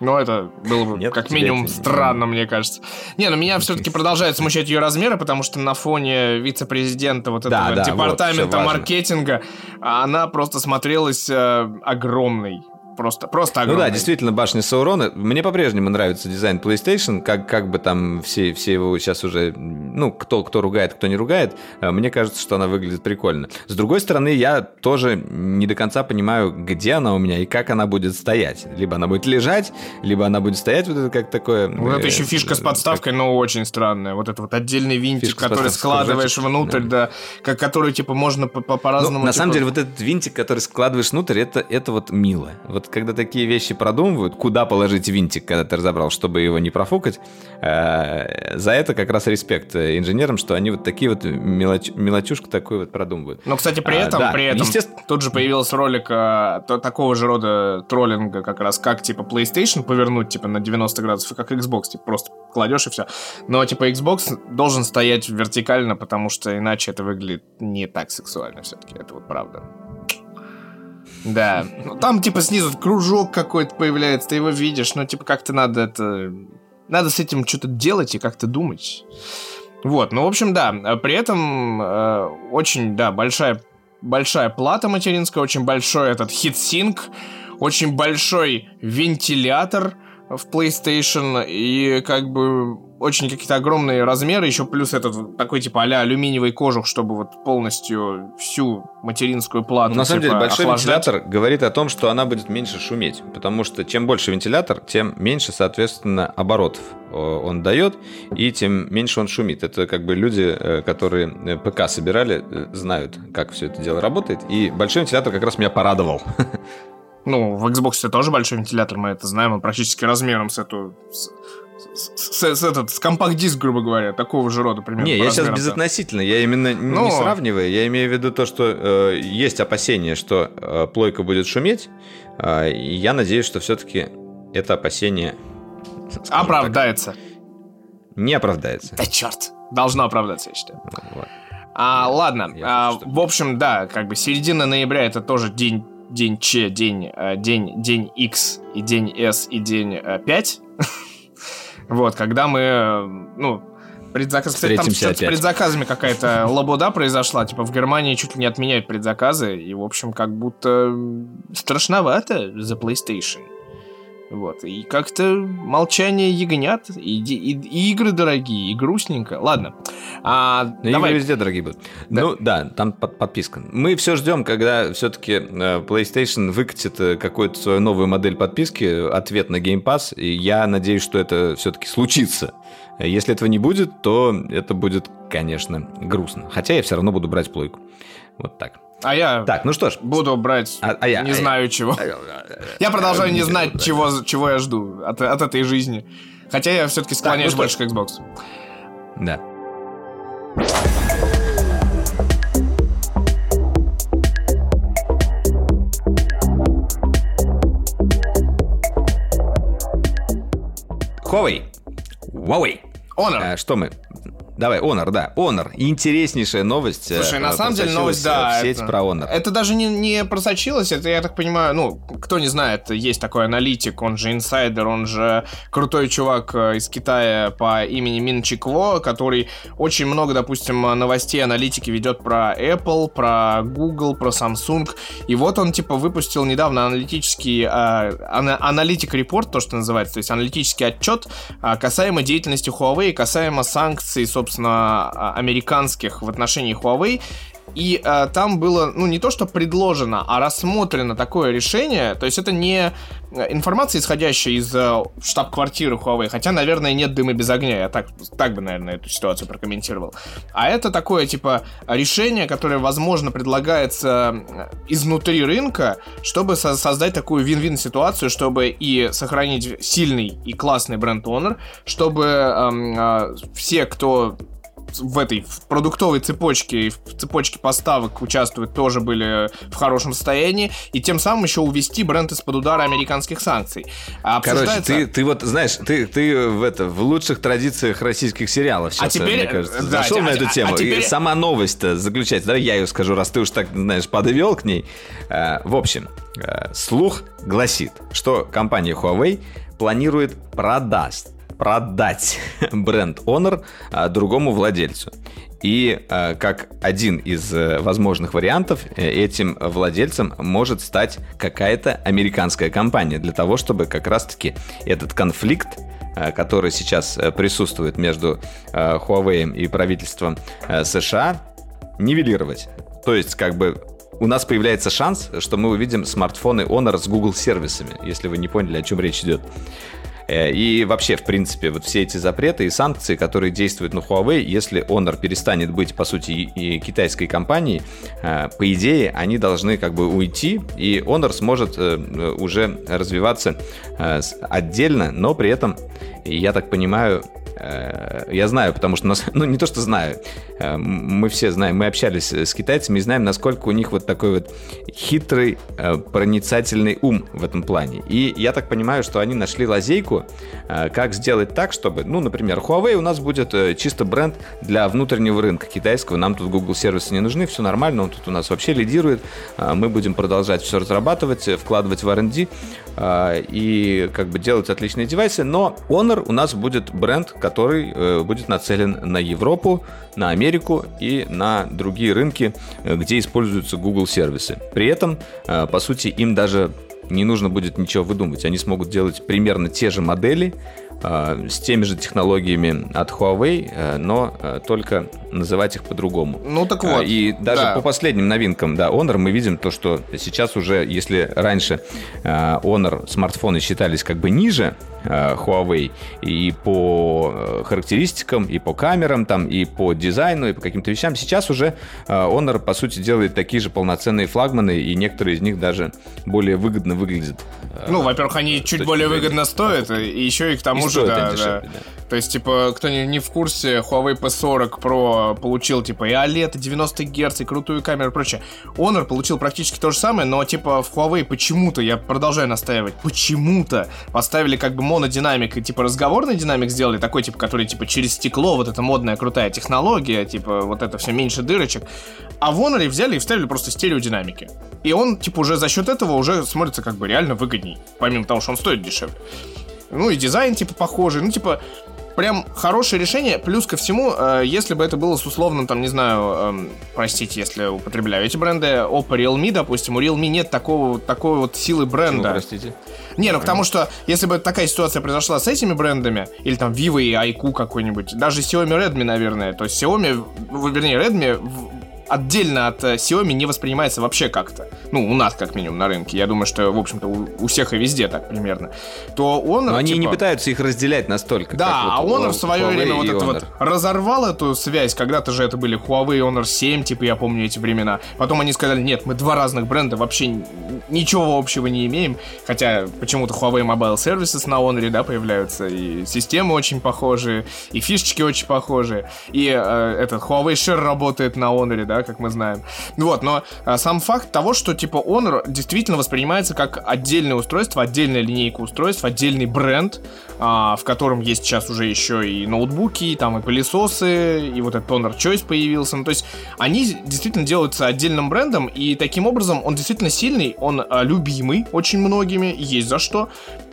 Ну, это было бы Нет, как минимум странно, мне кажется. Не, но меня все-таки продолжает смущать ее размеры, потому что на фоне вице-президента вот этого да, да, департамента вот, маркетинга она просто смотрелась э, огромной. Просто, просто огромный. Ну да, действительно, башня Саурона. Мне по-прежнему нравится дизайн PlayStation, как, как бы там все, все его сейчас уже, ну, кто, кто ругает, кто не ругает, э, мне кажется, что она выглядит прикольно. С другой стороны, я тоже не до конца понимаю, где она у меня и как она будет стоять. Либо она будет лежать, либо она будет стоять вот это как такое... Вот это э, еще фишка с подставкой, как... но очень странная. Вот это вот отдельный винтик, фишка который складываешь внутрь, да, как, который, типа, можно по-разному... Ну, на типа... самом деле, вот этот винтик, который складываешь внутрь, это, это вот мило. Вот вот когда такие вещи продумывают, куда положить винтик, когда ты разобрал, чтобы его не профукать, э, за это как раз респект инженерам, что они вот такие вот мелоч, мелочушку такую вот продумывают. Но, кстати, при этом, а, да, при этом естественно... тут же появился ролик а, то, такого же рода троллинга, как раз как, типа, PlayStation повернуть, типа, на 90 градусов, как Xbox, типа, просто кладешь и все. Но, типа, Xbox должен стоять вертикально, потому что иначе это выглядит не так сексуально все-таки, это вот правда. Да. Ну, там, типа, снизу кружок какой-то появляется, ты его видишь, но, типа, как-то надо это... Надо с этим что-то делать и как-то думать. Вот, ну, в общем, да. При этом э, очень, да, большая, большая плата материнская, очень большой этот хит-синк, очень большой вентилятор в PlayStation, и как бы очень какие-то огромные размеры, еще плюс этот такой типа а алюминиевый кожух, чтобы вот полностью всю материнскую плату. Ну, на самом типа, деле большой охлаждать. вентилятор говорит о том, что она будет меньше шуметь, потому что чем больше вентилятор, тем меньше, соответственно, оборотов он дает, и тем меньше он шумит. Это как бы люди, э, которые э, ПК собирали, э, знают, как все это дело работает. И большой вентилятор как раз меня порадовал. [laughs] Ну, в Xbox тоже большой вентилятор, мы это знаем, он практически размером с эту с, с, этот, с компакт-диск, грубо говоря, такого же рода примерно. Не, я сейчас безотносительно, я именно Но... не сравниваю, я имею в виду то, что э, есть опасение, что э, плойка будет шуметь, э, и я надеюсь, что все-таки это опасение... Оправдается. Так, не оправдается. Да черт, должно оправдаться, я считаю. Вот. А, ладно, а, в общем, да, как бы середина ноября это тоже день день Ч, день, э, день, день X и день S и день 5. [laughs] Вот, когда мы, ну, предзаказ... Кстати, там с предзаказами какая-то лабуда произошла. Типа в Германии чуть ли не отменяют предзаказы. И, в общем, как будто страшновато за PlayStation. Вот. И как-то молчание ягнят, и, и, и игры дорогие, и грустненько. Ладно. А, Но давай. Игры везде дорогие будут. Да. Ну да, там под, подписка. Мы все ждем, когда все-таки э, PlayStation выкатит э, какую-то свою новую модель подписки, ответ на Game Pass, и я надеюсь, что это все-таки случится. Если этого не будет, то это будет, конечно, грустно. Хотя я все равно буду брать плойку. Вот так. А я так, ну что ж. буду брать а, а я, не а знаю я, чего. Я продолжаю не знать, чего, чего я жду от, от этой жизни. Хотя я все-таки склоняюсь так, ну больше к Xbox. Да. Huawei. Huawei. Honor. А, что мы? Давай, Honor, да. Honor. Интереснейшая новость. Э, Слушай, на самом деле новость, да. В сеть это, про Honor. Это даже не, не просочилось, это, я так понимаю, ну, кто не знает, есть такой аналитик, он же инсайдер, он же крутой чувак э, из Китая по имени Мин Чикво, который очень много, допустим, новостей аналитики ведет про Apple, про Google, про Samsung. И вот он, типа, выпустил недавно аналитический, э, аналитик репорт, то, что называется, то есть аналитический отчет э, касаемо деятельности Huawei, касаемо санкций, собственно, собственно, а, американских в отношении Huawei. И э, там было, ну, не то, что предложено, а рассмотрено такое решение. То есть это не э, информация, исходящая из э, штаб-квартиры Huawei, хотя, наверное, нет дыма без огня. Я так, так бы, наверное, эту ситуацию прокомментировал. А это такое, типа, решение, которое, возможно, предлагается э, изнутри рынка, чтобы со- создать такую вин-вин ситуацию, чтобы и сохранить сильный и классный бренд Honor, чтобы эм, э, все, кто в этой в продуктовой цепочке и в цепочке поставок участвуют, тоже были в хорошем состоянии, и тем самым еще увести бренд из-под удара американских санкций. А Короче, ты, ты вот, знаешь, ты, ты в, это, в лучших традициях российских сериалов сейчас, а теперь, мне кажется, да, зашел а, на эту тему. А теперь... И сама новость-то заключается, давай я ее скажу, раз ты уж так, знаешь, подвел к ней. В общем, слух гласит, что компания Huawei планирует продаст продать [laughs] бренд Honor а, другому владельцу. И а, как один из э, возможных вариантов, э, этим владельцем может стать какая-то американская компания для того, чтобы как раз-таки этот конфликт а, который сейчас э, присутствует между Huawei и правительством США, нивелировать. То есть, как бы у нас появляется шанс, что мы увидим смартфоны Honor с Google сервисами, если вы не поняли, о чем речь идет. Э, и вообще, в принципе, вот все эти запреты и санкции, которые действуют на Huawei, если Honor перестанет быть, по сути, и китайской компанией, э, по идее, они должны как бы уйти, и Honor сможет э, уже развиваться отдельно, но при этом, я так понимаю, Э, я знаю, потому что, нас, [laughs] ну не то, что знаю, э, мы все знаем, мы общались с китайцами и знаем, насколько у них вот такой вот хитрый, э, проницательный ум в этом плане. И я так понимаю, что они нашли лазейку, как сделать так, чтобы, ну, например, Huawei у нас будет чисто бренд для внутреннего рынка китайского, нам тут Google сервисы не нужны, все нормально, он тут у нас вообще лидирует, мы будем продолжать все разрабатывать, вкладывать в R&D и как бы делать отличные девайсы, но Honor у нас будет бренд, который э, будет нацелен на Европу, на Америку и на другие рынки, э, где используются Google сервисы. При этом, э, по сути, им даже не нужно будет ничего выдумывать. Они смогут делать примерно те же модели, с теми же технологиями от Huawei, э, но э, только называть их по-другому. Ну так вот. И даже да. по последним новинкам, да, Honor мы видим то, что сейчас уже, если раньше Honor смартфоны считались как бы ниже Huawei и по характеристикам, и по камерам, там, и по дизайну, и по каким-то вещам, сейчас уже Honor, по сути, делает такие же полноценные флагманы, и некоторые из них даже более выгодно выглядят. Ну, во-первых, они чуть более выгодно стоят, и еще и к тому же, да, дешевле, да. да. То есть, типа, кто не, не в курсе, Huawei P40 Pro получил, типа, и OLED, и 90 Гц, и крутую камеру и прочее. Honor получил практически то же самое, но, типа, в Huawei почему-то, я продолжаю настаивать, почему-то поставили, как бы, монодинамик и, типа, разговорный динамик сделали, такой, типа, который, типа, через стекло, вот эта модная крутая технология, типа, вот это все меньше дырочек. А в Honor взяли и вставили просто стереодинамики. И он, типа, уже за счет этого уже смотрится, как бы, реально выгодней. Помимо того, что он стоит дешевле. Ну и дизайн, типа, похожий. Ну, типа, прям хорошее решение. Плюс ко всему, э, если бы это было с условным, там, не знаю, э, простите, если употребляю эти бренды, Oppo, Realme, допустим, у Realme нет такого, такой вот силы бренда. Почему, простите? Не, ну потому что, если бы такая ситуация произошла с этими брендами, или там Vivo и iQOO какой-нибудь, даже Xiaomi Redmi, наверное, то есть Xiaomi, вернее, Redmi отдельно от э, Xiaomi не воспринимается вообще как-то. Ну, у нас, как минимум, на рынке. Я думаю, что, в общем-то, у, у всех и везде так примерно. То он. Но они типа... не пытаются их разделять настолько. Да, а вот Honor в свое Huawei время вот это вот разорвал эту связь. Когда-то же это были Huawei Honor 7, типа, я помню эти времена. Потом они сказали, нет, мы два разных бренда, вообще ничего общего не имеем. Хотя почему-то Huawei Mobile Services на Honor, да, появляются. И системы очень похожие, и фишечки очень похожие. И э, этот Huawei Share работает на Honor, да, как мы знаем. Вот, но а, сам факт того, что типа Honor действительно воспринимается как отдельное устройство, отдельная линейка устройств, отдельный бренд, а, в котором есть сейчас уже еще и ноутбуки, и, там и пылесосы, и вот этот Honor Choice появился. Ну, то есть они действительно делаются отдельным брендом, и таким образом он действительно сильный, он а, любимый очень многими, есть за что.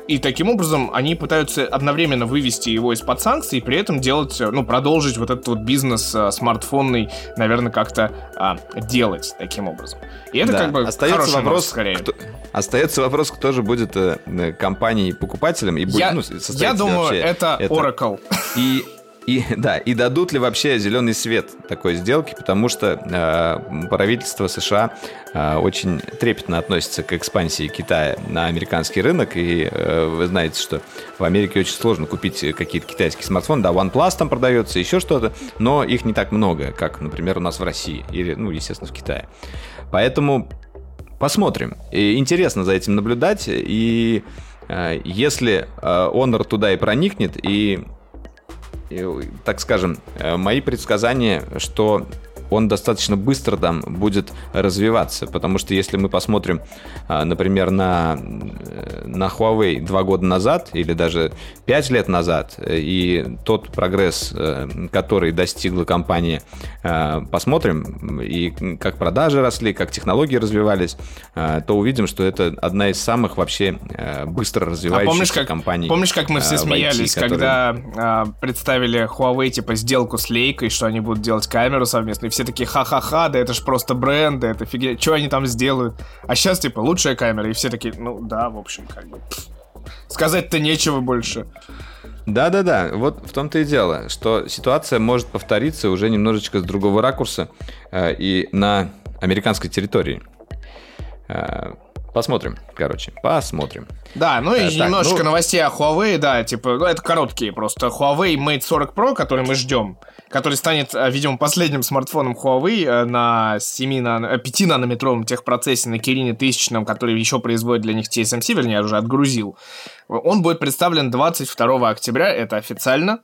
И таким образом они пытаются одновременно вывести его из-под санкций и при этом делать, ну, продолжить вот этот вот бизнес а, смартфонный, наверное, как-то а, делать таким образом. И это да. как бы остается вопрос, скорее. Кто, остается вопрос, кто же будет э, компанией покупателем и будет, я, ну, я думаю, это, это Oracle. И И, [laughs] да, и дадут ли вообще зеленый свет такой сделки, потому что э, правительство США э, очень трепетно относится к экспансии Китая на американский рынок, и э, вы знаете, что в Америке очень сложно купить какие-то китайские смартфоны, да, OnePlus там продается, еще что-то, но их не так много, как, например, у нас в России, или, ну, естественно, в Китае. Поэтому посмотрим. И интересно за этим наблюдать, и э, если э, Honor туда и проникнет, и так скажем, э, мои предсказания, что он достаточно быстро там будет развиваться, потому что если мы посмотрим, а, например, на, э, на Huawei два года назад или даже пять лет назад, э, и тот прогресс, э, который достигла компания, посмотрим, и как продажи росли, как технологии развивались, то увидим, что это одна из самых вообще быстро развивающихся а помнишь, как, компаний. Помнишь, как мы все смеялись, IT, когда а, представили Huawei типа сделку с Лейкой, что они будут делать камеру совместно, и все все такие ха-ха-ха, да это же просто бренд, да это фигня, что они там сделают? А сейчас, типа, лучшая камера, и все такие, ну да, в общем, как бы, сказать-то нечего больше. Да-да-да, вот в том-то и дело, что ситуация может повториться уже немножечко с другого ракурса э, и на американской территории. Э, Посмотрим, короче, посмотрим. Да, ну и так, немножечко ну... новостей о Huawei, да, типа, ну это короткие просто. Huawei Mate 40 Pro, который мы ждем, который станет, э, видимо, последним смартфоном Huawei э, на 7 на 5 нанометровом техпроцессе на Kirin 1000, который еще производит для них TSMC, вернее, уже отгрузил. Он будет представлен 22 октября, это официально.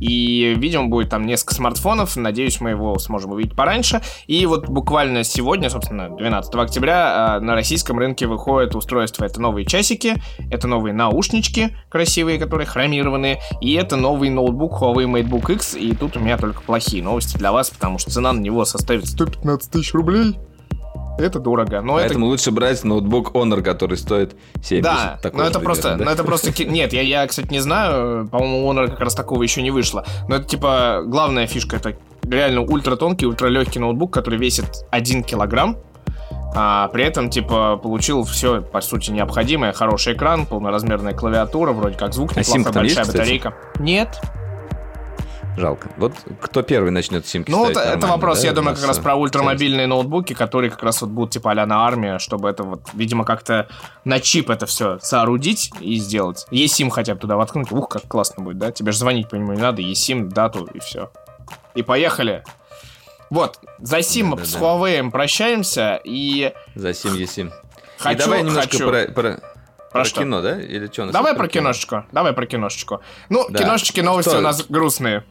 И, видимо, будет там несколько смартфонов. Надеюсь, мы его сможем увидеть пораньше. И вот буквально сегодня, собственно, 12 октября, а, на российском рынке выходит устройство. Это новые часики, это новые наушнички красивые, которые хромированные, и это новый ноутбук Huawei MateBook X. И тут у меня только плохие новости для вас, потому что цена на него составит 115 тысяч рублей. Это дорого. Но Поэтому это... лучше брать ноутбук Honor, который стоит 70. Да, но это просто, да? но это просто, нет, я, я, кстати, не знаю, по-моему, Honor как раз такого еще не вышло. Но это типа главная фишка, это реально ультратонкий, ультралегкий ноутбук, который весит 1 килограмм, а при этом, типа, получил все, по сути, необходимое. Хороший экран, полноразмерная клавиатура, вроде как звук неплохой, а большая есть, батарейка. Нет, Жалко. Вот кто первый начнет симки Ну, это, это вопрос, да, я думаю, как раз про ультрамобильные ноутбуки, которые как раз вот будут типа а на армия, чтобы это вот, видимо, как-то на чип это все соорудить и сделать. eSIM хотя бы туда воткнуть. Ух, как классно будет, да? Тебе же звонить по нему не надо, eSIM, дату и все. И поехали. Вот, за сим да, с да, Huawei прощаемся и... За сим eSIM. Хочу, и давай немножко хочу. про, про, про, про кино, да? Или что? Давай про киношечку. Давай про киношечку. Ну, да. киношечки, новости Кто? у нас грустные.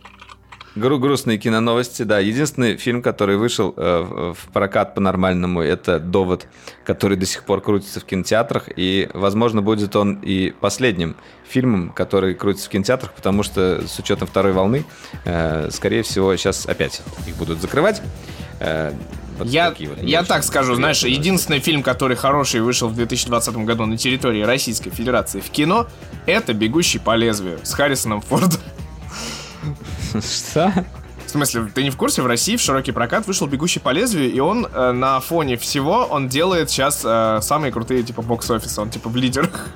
Гру грустные киноновости, да. Единственный фильм, который вышел э, в прокат по-нормальному, это «Довод», который до сих пор крутится в кинотеатрах. И, возможно, будет он и последним фильмом, который крутится в кинотеатрах, потому что с учетом второй волны, э, скорее всего, сейчас опять их будут закрывать. Э, вот я вот я так скажу, знаешь, единственный фильм, который хороший вышел в 2020 году на территории Российской Федерации в кино, это «Бегущий по лезвию» с Харрисоном Фордом. Что? В смысле, ты не в курсе? В России в широкий прокат вышел «Бегущий по лезвию», и он э, на фоне всего, он делает сейчас э, самые крутые, типа, бокс-офисы. Он, типа, в лидерах.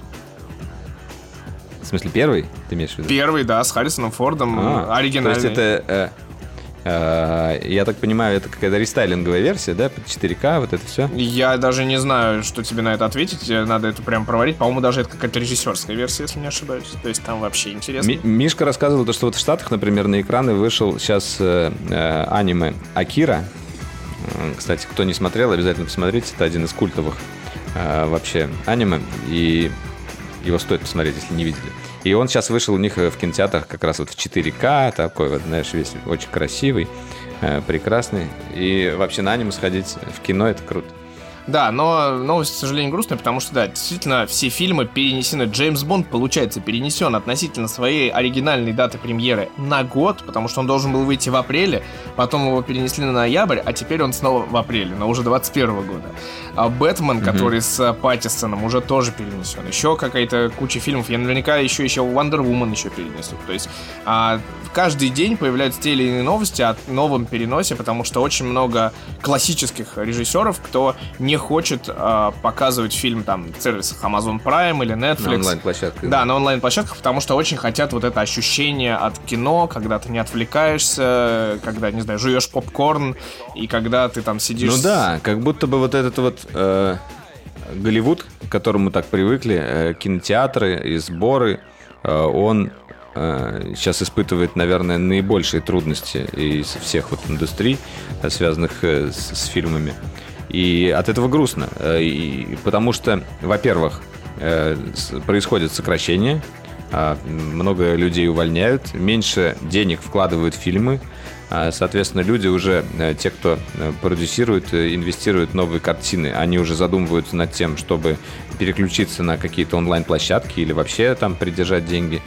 В смысле, первый, ты имеешь в виду? Первый, да, с Харрисоном Фордом, а, оригинальный. То есть это... Э, я так понимаю, это какая-то рестайлинговая версия, да, под 4К, вот это все? Я даже не знаю, что тебе на это ответить. Надо это прям проварить. По-моему, даже это какая-то режиссерская версия, если не ошибаюсь. То есть там вообще интересно. Ми- Мишка рассказывал, то, что вот в Штатах, например, на экраны вышел сейчас э, э, аниме Акира. Э, кстати, кто не смотрел, обязательно посмотрите. Это один из культовых э, вообще аниме. И его стоит посмотреть, если не видели. И он сейчас вышел у них в кинотеатрах как раз вот в 4К, такой вот, знаешь, весь очень красивый, э, прекрасный. И вообще на аниме сходить в кино это круто. Да, но новость, к сожалению, грустная, потому что, да, действительно, все фильмы перенесены. Джеймс Бонд, получается, перенесен относительно своей оригинальной даты премьеры на год, потому что он должен был выйти в апреле, потом его перенесли на ноябрь, а теперь он снова в апреле, но уже 21 года. А Бэтмен, mm-hmm. который с Паттисоном, уже тоже перенесен. Еще какая-то куча фильмов. Я наверняка еще еще Wonder Woman еще перенесут. То есть а, каждый день появляются те или иные новости о новом переносе, потому что очень много классических режиссеров, кто не хочет э, показывать фильм там в сервисах Amazon Prime или Netflix. На онлайн-площадках. Да, на онлайн-площадках, потому что очень хотят вот это ощущение от кино, когда ты не отвлекаешься, когда, не знаю, жуешь попкорн, и когда ты там сидишь... Ну да, как будто бы вот этот вот... Э Голливуд, к которому так привыкли, э, кинотеатры и сборы, э, он сейчас э, испытывает, наверное, наибольшие трудности из всех вот индустрий, связанных с, с фильмами. И от этого грустно, и, потому что, во-первых, происходит сокращение, а, много людей увольняют, меньше денег вкладывают в фильмы, а, соответственно, люди уже, э, те, кто э, продюсирует, э, инвестируют в новые картины, они уже задумываются над тем, чтобы переключиться на какие-то онлайн-площадки или вообще там придержать деньги.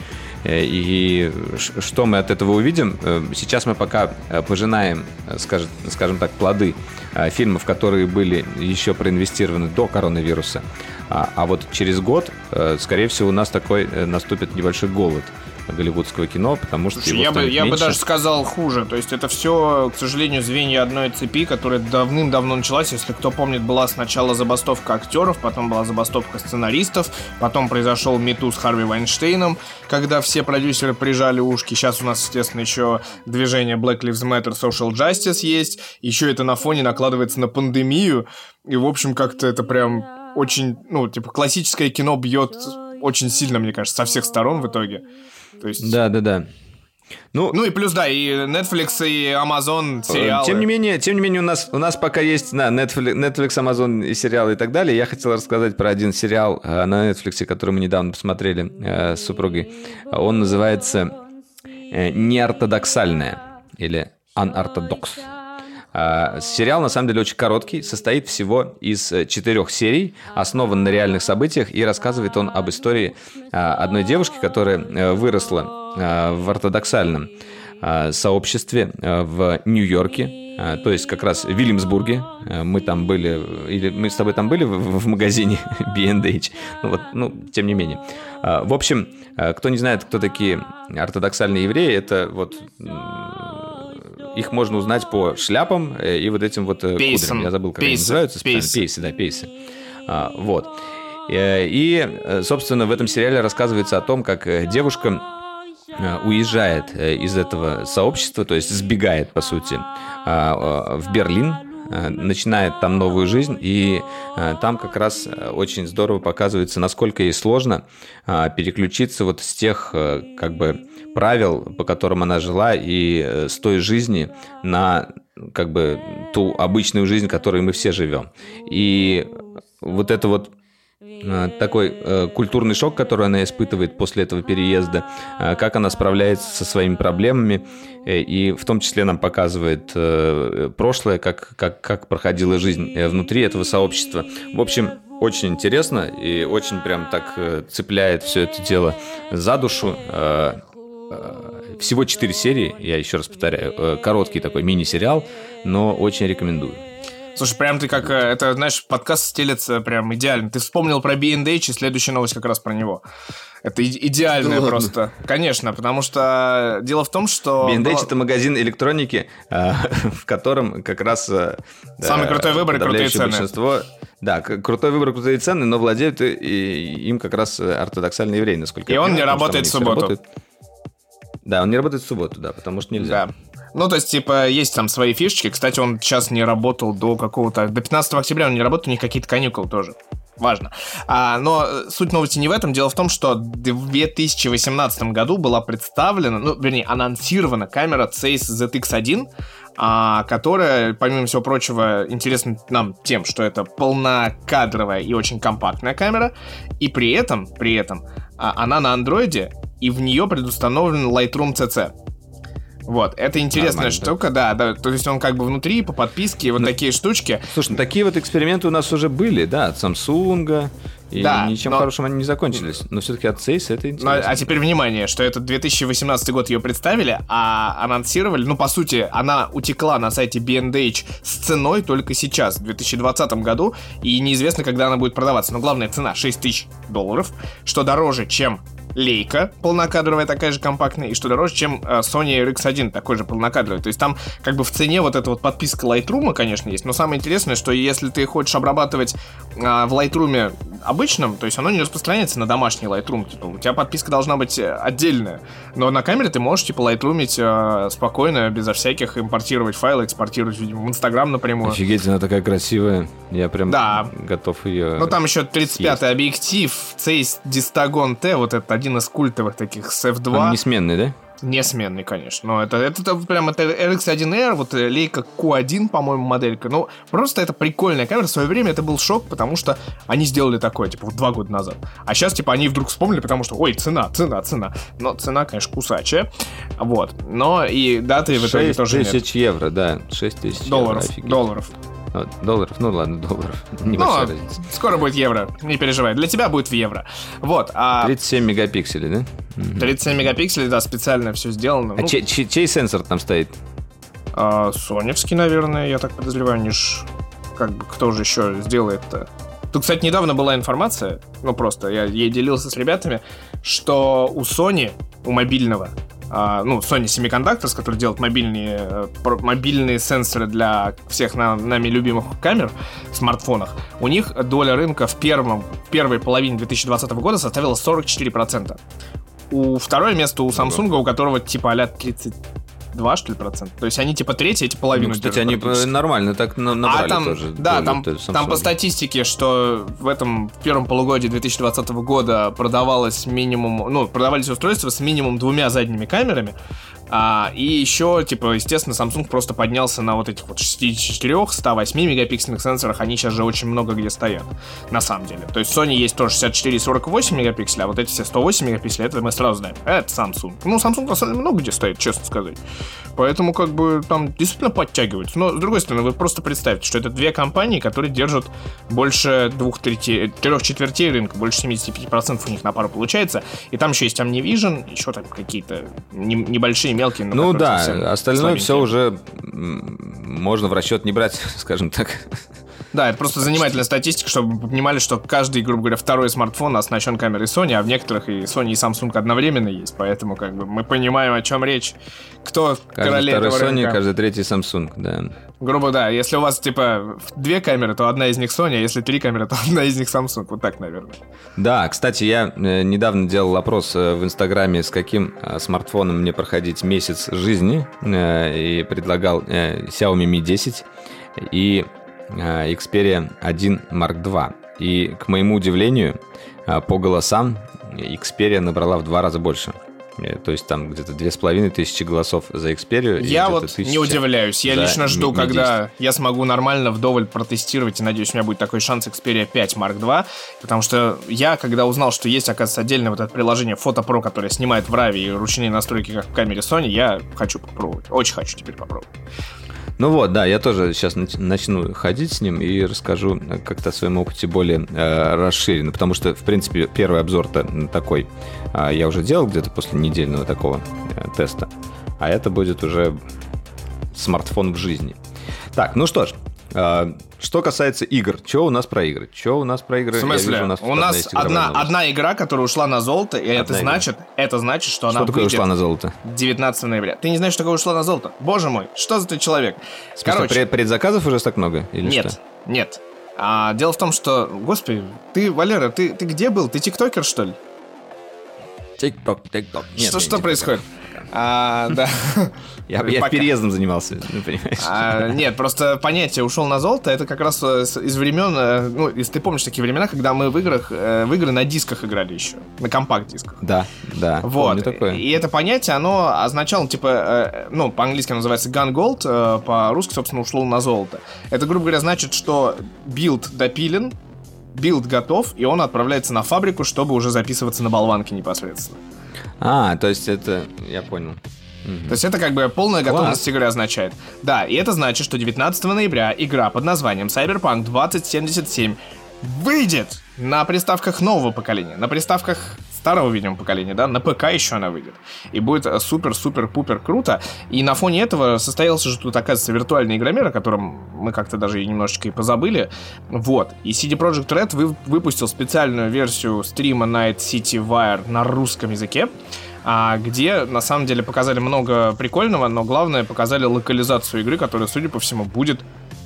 И что мы от этого увидим? Сейчас мы пока пожинаем, скажем, скажем так, плоды фильмов, которые были еще проинвестированы до коронавируса. А, а вот через год, скорее всего, у нас такой наступит небольшой голод – голливудского кино, потому что Слушай, я бы, я бы даже сказал хуже. То есть это все, к сожалению, звенья одной цепи, которая давным-давно началась. Если кто помнит, была сначала забастовка актеров, потом была забастовка сценаристов, потом произошел мету с Харви Вайнштейном, когда все продюсеры прижали ушки. Сейчас у нас, естественно, еще движение Black Lives Matter, Social Justice есть. Еще это на фоне накладывается на пандемию. И, в общем, как-то это прям очень, ну, типа, классическое кино бьет очень сильно, мне кажется, со всех сторон в итоге. То есть... Да, да, да. Ну, ну и плюс, да, и Netflix, и Amazon э, сериалы. Тем не менее, тем не менее у нас, у нас пока есть на Netflix, Netflix, Amazon и сериалы и так далее. Я хотел рассказать про один сериал э, на Netflix, который мы недавно посмотрели э, с супругой. Он называется э, «Неортодоксальная» или «Unorthodox». А, сериал, на самом деле, очень короткий, состоит всего из э, четырех серий, основан на реальных событиях, и рассказывает он об истории а, одной девушки, которая э, выросла а, в ортодоксальном сообществе в Нью-Йорке, то есть как раз в Вильямсбурге. Мы там были, или мы с тобой там были в магазине [laughs] B&H, ну вот, ну, тем не менее. В общем, кто не знает, кто такие ортодоксальные евреи, это вот их можно узнать по шляпам э, и вот этим вот э, Пейсон. кудрям. Я забыл, как Пейсы. они называются. Пейсы. Пейсы, да, пейсы. А, вот. Э, и, собственно, в этом сериале рассказывается о том, как девушка уезжает из этого сообщества, то есть сбегает, по сути, в Берлин, начинает там новую жизнь, и там как раз очень здорово показывается, насколько ей сложно переключиться вот с тех, как бы, правил, по которым она жила, и э, с той жизни на как бы ту обычную жизнь, которой мы все живем. И вот это вот э, такой э, культурный шок, который она испытывает после этого переезда, э, как она справляется со своими проблемами, э, и в том числе нам показывает э, прошлое, как, как, как проходила жизнь э, внутри этого сообщества. В общем, очень интересно и очень прям так э, цепляет все это дело за душу. Э, Э, всего 4 серии, я еще раз повторяю, э, короткий такой мини-сериал, но очень рекомендую. Слушай, прям ты как, э, это, знаешь, подкаст стелется прям идеально. Ты вспомнил про B&H, и следующая новость как раз про него. Это идеальное да просто. Ладно. Конечно, потому что дело в том, что... B&H это магазин электроники, [laughs] в котором как раз... Самый крутой выбор и крутые цены. большинство... Да, крутой выбор, крутые цены, но владеют и, им как раз ортодоксальные евреи, насколько и я он понимаю, не работает в субботу. Работают. Да, он не работает в субботу, да, потому что нельзя. Да. Ну, то есть, типа, есть там свои фишечки. Кстати, он сейчас не работал до какого-то... До 15 октября он не работал, у них какие-то каникулы тоже. Важно. А, но суть новости не в этом. Дело в том, что в 2018 году была представлена, ну, вернее, анонсирована камера Zeiss ZX1, а, которая, помимо всего прочего, интересна нам тем, что это полнокадровая и очень компактная камера, и при этом, при этом, а, она на андроиде и в нее предустановлен Lightroom CC. Вот, это интересная Нормально, штука, да. да, То есть он как бы внутри, по подписке, вот ну, такие штучки. Слушай, ну, такие вот эксперименты у нас уже были, да, от Samsung, и да, ничем но... хорошим они не закончились. Но все-таки от Сейса это интересно. Но, а теперь внимание, что это 2018 год ее представили, а анонсировали, ну, по сути, она утекла на сайте B&H с ценой только сейчас, в 2020 году, и неизвестно, когда она будет продаваться. Но главная цена 6 тысяч долларов, что дороже, чем лейка полнокадровая, такая же компактная, и что дороже, чем э, Sony RX1, такой же полнокадровый. То есть там как бы в цене вот эта вот подписка Lightroom, конечно, есть, но самое интересное, что если ты хочешь обрабатывать э, в Lightroom обычном, то есть оно не распространяется на домашний Lightroom, типа, у тебя подписка должна быть э, отдельная, но на камере ты можешь, типа, Lightroomить э, спокойно, безо всяких импортировать файлы, экспортировать видимо, в Инстаграм напрямую. Офигеть, она такая красивая. Я прям Да. готов ее... Ну там еще 35-й объектив, Zeiss Distagon T, вот это один из культовых таких с F2. Он несменный, да? Несменный, конечно. Но это, это, это прям это RX1R, вот э, лейка Q1, по-моему, моделька. Ну, просто это прикольная камера. В свое время это был шок, потому что они сделали такое, типа, вот два года назад. А сейчас, типа, они вдруг вспомнили, потому что, ой, цена, цена, цена. Но цена, конечно, кусачая. Вот. Но и даты в итоге 6 тоже нет. тысяч евро, да. 6 тысяч Долларов, евро, офигеть. долларов. А, Долларов, ну ладно, долларов. [laughs] Ну, Небольшая а разница. скоро будет евро, не переживай. Для тебя будет в евро. Вот, а 37 мегапикселей, да? Мгм. 37 мегапикселей, да, специально все сделано. А Ну, чей, чей- чей сенсор там стоит? А, соневский, наверное, я так подозреваю, они ж... Как бы, кто же еще сделает-то? Тут, кстати, недавно была информация, ну просто, я ей делился с ребятами, что у Sony, у мобильного, ну, Sony Semiconductors, который делает мобильные, э, мобильные сенсоры для всех на- нами любимых камер в смартфонах, у них доля рынка в, первом, в первой половине 2020 года составила 44%. У второе место у Samsung, у которого типа а 32, что ли, процента. То есть они типа третьи, эти половину. Ну, кстати, они нормально так на- набрали а там, тоже. да, там, там по статистике, что в этом в первом полугодии 2020 года продавалось минимум, ну, продавались устройства с минимум двумя задними камерами, а, и еще, типа, естественно, Samsung просто поднялся на вот этих вот 64, 108 мегапиксельных сенсорах, они сейчас же очень много где стоят, на самом деле. То есть Sony есть тоже 64 и 48 мегапикселей, а вот эти все 108 мегапикселей, это мы сразу знаем. Это Samsung. Ну, Samsung на самом деле много где стоит, честно сказать. Поэтому, как бы, там действительно подтягиваются. Но, с другой стороны, вы просто представьте, что это две компании, которые держат больше двух третей, трех четвертей рынка, больше 75% у них на пару получается. И там еще есть Omnivision, еще там какие-то не- небольшие, мелкие. но Ну да, остальное все уже можно в расчет не брать, [laughs] скажем так. Да, это просто занимательная статистика, чтобы вы понимали, что каждый, грубо говоря, второй смартфон оснащен камерой Sony, а в некоторых и Sony, и Samsung одновременно есть. Поэтому, как бы, мы понимаем, о чем речь. Кто Каждый второй этого Sony, рынка. каждый третий Samsung, да. Грубо, да. Если у вас, типа, две камеры, то одна из них Sony, а если три камеры, то [laughs] одна из них Samsung. Вот так, наверное. Да, кстати, я э, недавно делал опрос э, в Инстаграме, с каким э, смартфоном мне проходить месяц жизни, и предлагал Xiaomi Mi 10 и Xperia 1 Mark II. И, к моему удивлению, э, по голосам Xperia набрала в два раза больше. Э, То есть там где-то две с половиной тысячи голосов за Xperia. Я вот тысяча не удивляюсь. Я лично жду, Mi когда я смогу нормально вдоволь протестировать, и надеюсь, у меня будет такой шанс Xperia 5 Mark II, потому что я, когда узнал, что есть, оказывается, отдельное вот это приложение Photo Pro, которое снимает в RAW и ручные настройки, как в камере Sony, я хочу попробовать. Очень хочу теперь попробовать. Ну вот, да, я тоже сейчас нач- начну ходить с ним и расскажу э, как-то о своем опыте более э, расширенно, потому что, в принципе, первый обзор-то такой а, я уже делал где-то после недельного такого э, теста, а это будет уже смартфон в жизни. Так, ну что ж, э, что касается игр, что у нас про игры? Что у нас про игры? В смысле? Вижу, у нас есть одна, игровая новость. одна игра, которая ушла на золото, и это Одна игра. значит, это значит, что, Что она такое выйдет ушла на золото? 19 ноября. Ты не знаешь, что такое ушла на золото? Боже мой, что за ты человек? В смысле, Короче, пред- предзаказов уже так много? Или Нет, что? нет. А, дело в том, что, господи, ты, Валера, ты, ты где был? Ты тиктокер, что ли? Тик-ток, тик-ток. Нет, что что происходит? А, да. [laughs] Я, я Пока. переездом занимался, ну, понимаешь? А, нет, просто понятие ушел на золото, это как раз э, из времен, э, ну, если ты помнишь такие времена, когда мы в играх, э, в игры на дисках играли еще, на компакт-дисках. Да, да. Вот. такое. И это понятие, оно означало, типа, э, ну, по-английски называется gun gold, э, по-русски, собственно, ушло на золото. Это, грубо говоря, значит, что билд допилен, билд готов, и он отправляется на фабрику, чтобы уже записываться на болванке непосредственно. А, то есть это... Я понял. Мгм. То есть это как бы полная Класс. готовность игры означает. Да, и это значит, что 19 ноября игра под названием Cyberpunk 2077 выйдет на приставках нового поколения, на приставках старого, видимо, поколения, да, на ПК еще она выйдет. И будет супер-супер-пупер круто. И на фоне этого состоялся же тут, оказывается, виртуальный игромер, о котором мы как-то даже немножечко и позабыли. Вот. И CD Projekt Red вы, выпустил специальную версию стрима Night City Wire на русском языке где на самом деле показали много прикольного, но главное показали локализацию игры, которая, судя по всему, будет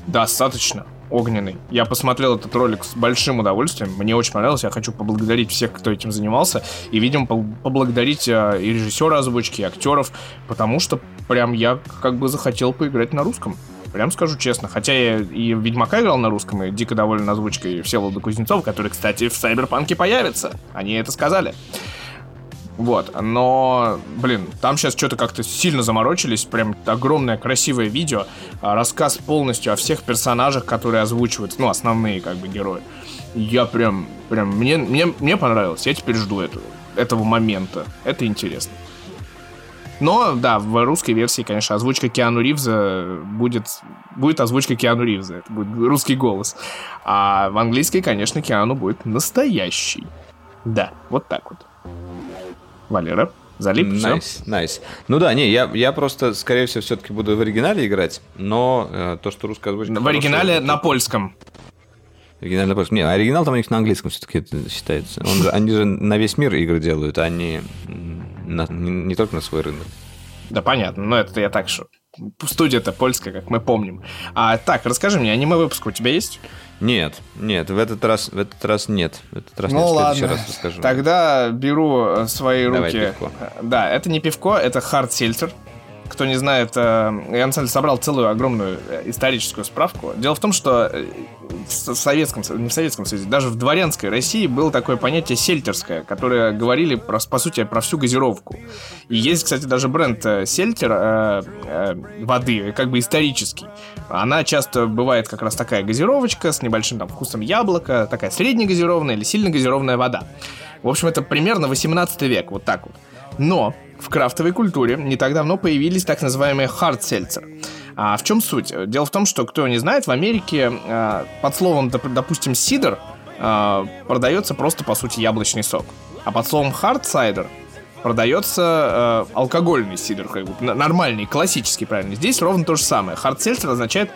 достаточно огненный. Я посмотрел этот ролик с большим удовольствием. Мне очень понравилось. Я хочу поблагодарить всех, кто этим занимался. И, видимо, поблагодарить а, и режиссера озвучки, и актеров, потому что прям я как бы захотел поиграть на русском. Прям скажу честно. Хотя я и Ведьмака играл на русском, и дико доволен озвучкой Всеволода Кузнецова, который, кстати, в Сайберпанке появится. Они это сказали. Вот, но, блин, там сейчас что-то как-то сильно заморочились, прям огромное красивое видео, а, рассказ полностью о всех персонажах, которые озвучивают, ну, основные, как бы, герои. Я прям, прям, мне, мне, мне понравилось, я теперь жду эту, этого момента, это интересно. Но, да, в русской версии, конечно, озвучка Киану Ривза будет, будет озвучка Киану Ривза, это будет русский голос. А в английской, конечно, Киану будет настоящий. Да, вот так вот. Валера, залип, Nice, nice, nice. Nice. Ну да, не, я, я просто, скорее всего, все-таки буду в оригинале играть, но э, то, что русская озвучка... В оригинале хорошая, на польском. Оригинал на польском. Не, оригинал там у них на английском все-таки это считается. Он же, они же на весь мир игры делают, а не, на, не, не только на свой рынок. Да понятно, но это я так что. Студия-то польская, как мы помним. А так, расскажи мне, аниме-выпуск у тебя есть? Нет, нет, в этот раз, в этот раз нет. В этот раз ну нет, ладно, раз расскажу. тогда беру э, свои Давай руки. Пивко. Да, это не пивко, это хард сельцер. Кто не знает, э, я на собрал целую огромную э, историческую справку. Дело в том, что в Советском, не в Советском Союзе, даже в дворянской России было такое понятие сельтерское, которое говорили, про, по сути, про всю газировку. И есть, кстати, даже бренд сельтер э, э, воды, как бы исторический. Она часто бывает как раз такая газировочка с небольшим там вкусом яблока, такая среднегазированная или сильно газированная вода. В общем, это примерно 18 век, вот так вот. Но в крафтовой культуре не так давно появились так называемые seltzer. А в чем суть? Дело в том, что, кто не знает, в Америке э, под словом, допустим, сидр э, продается просто, по сути, яблочный сок. А под словом cider продается э, алкогольный сидр, как бы, нормальный, классический, правильно. Здесь ровно то же самое. Hard seltzer означает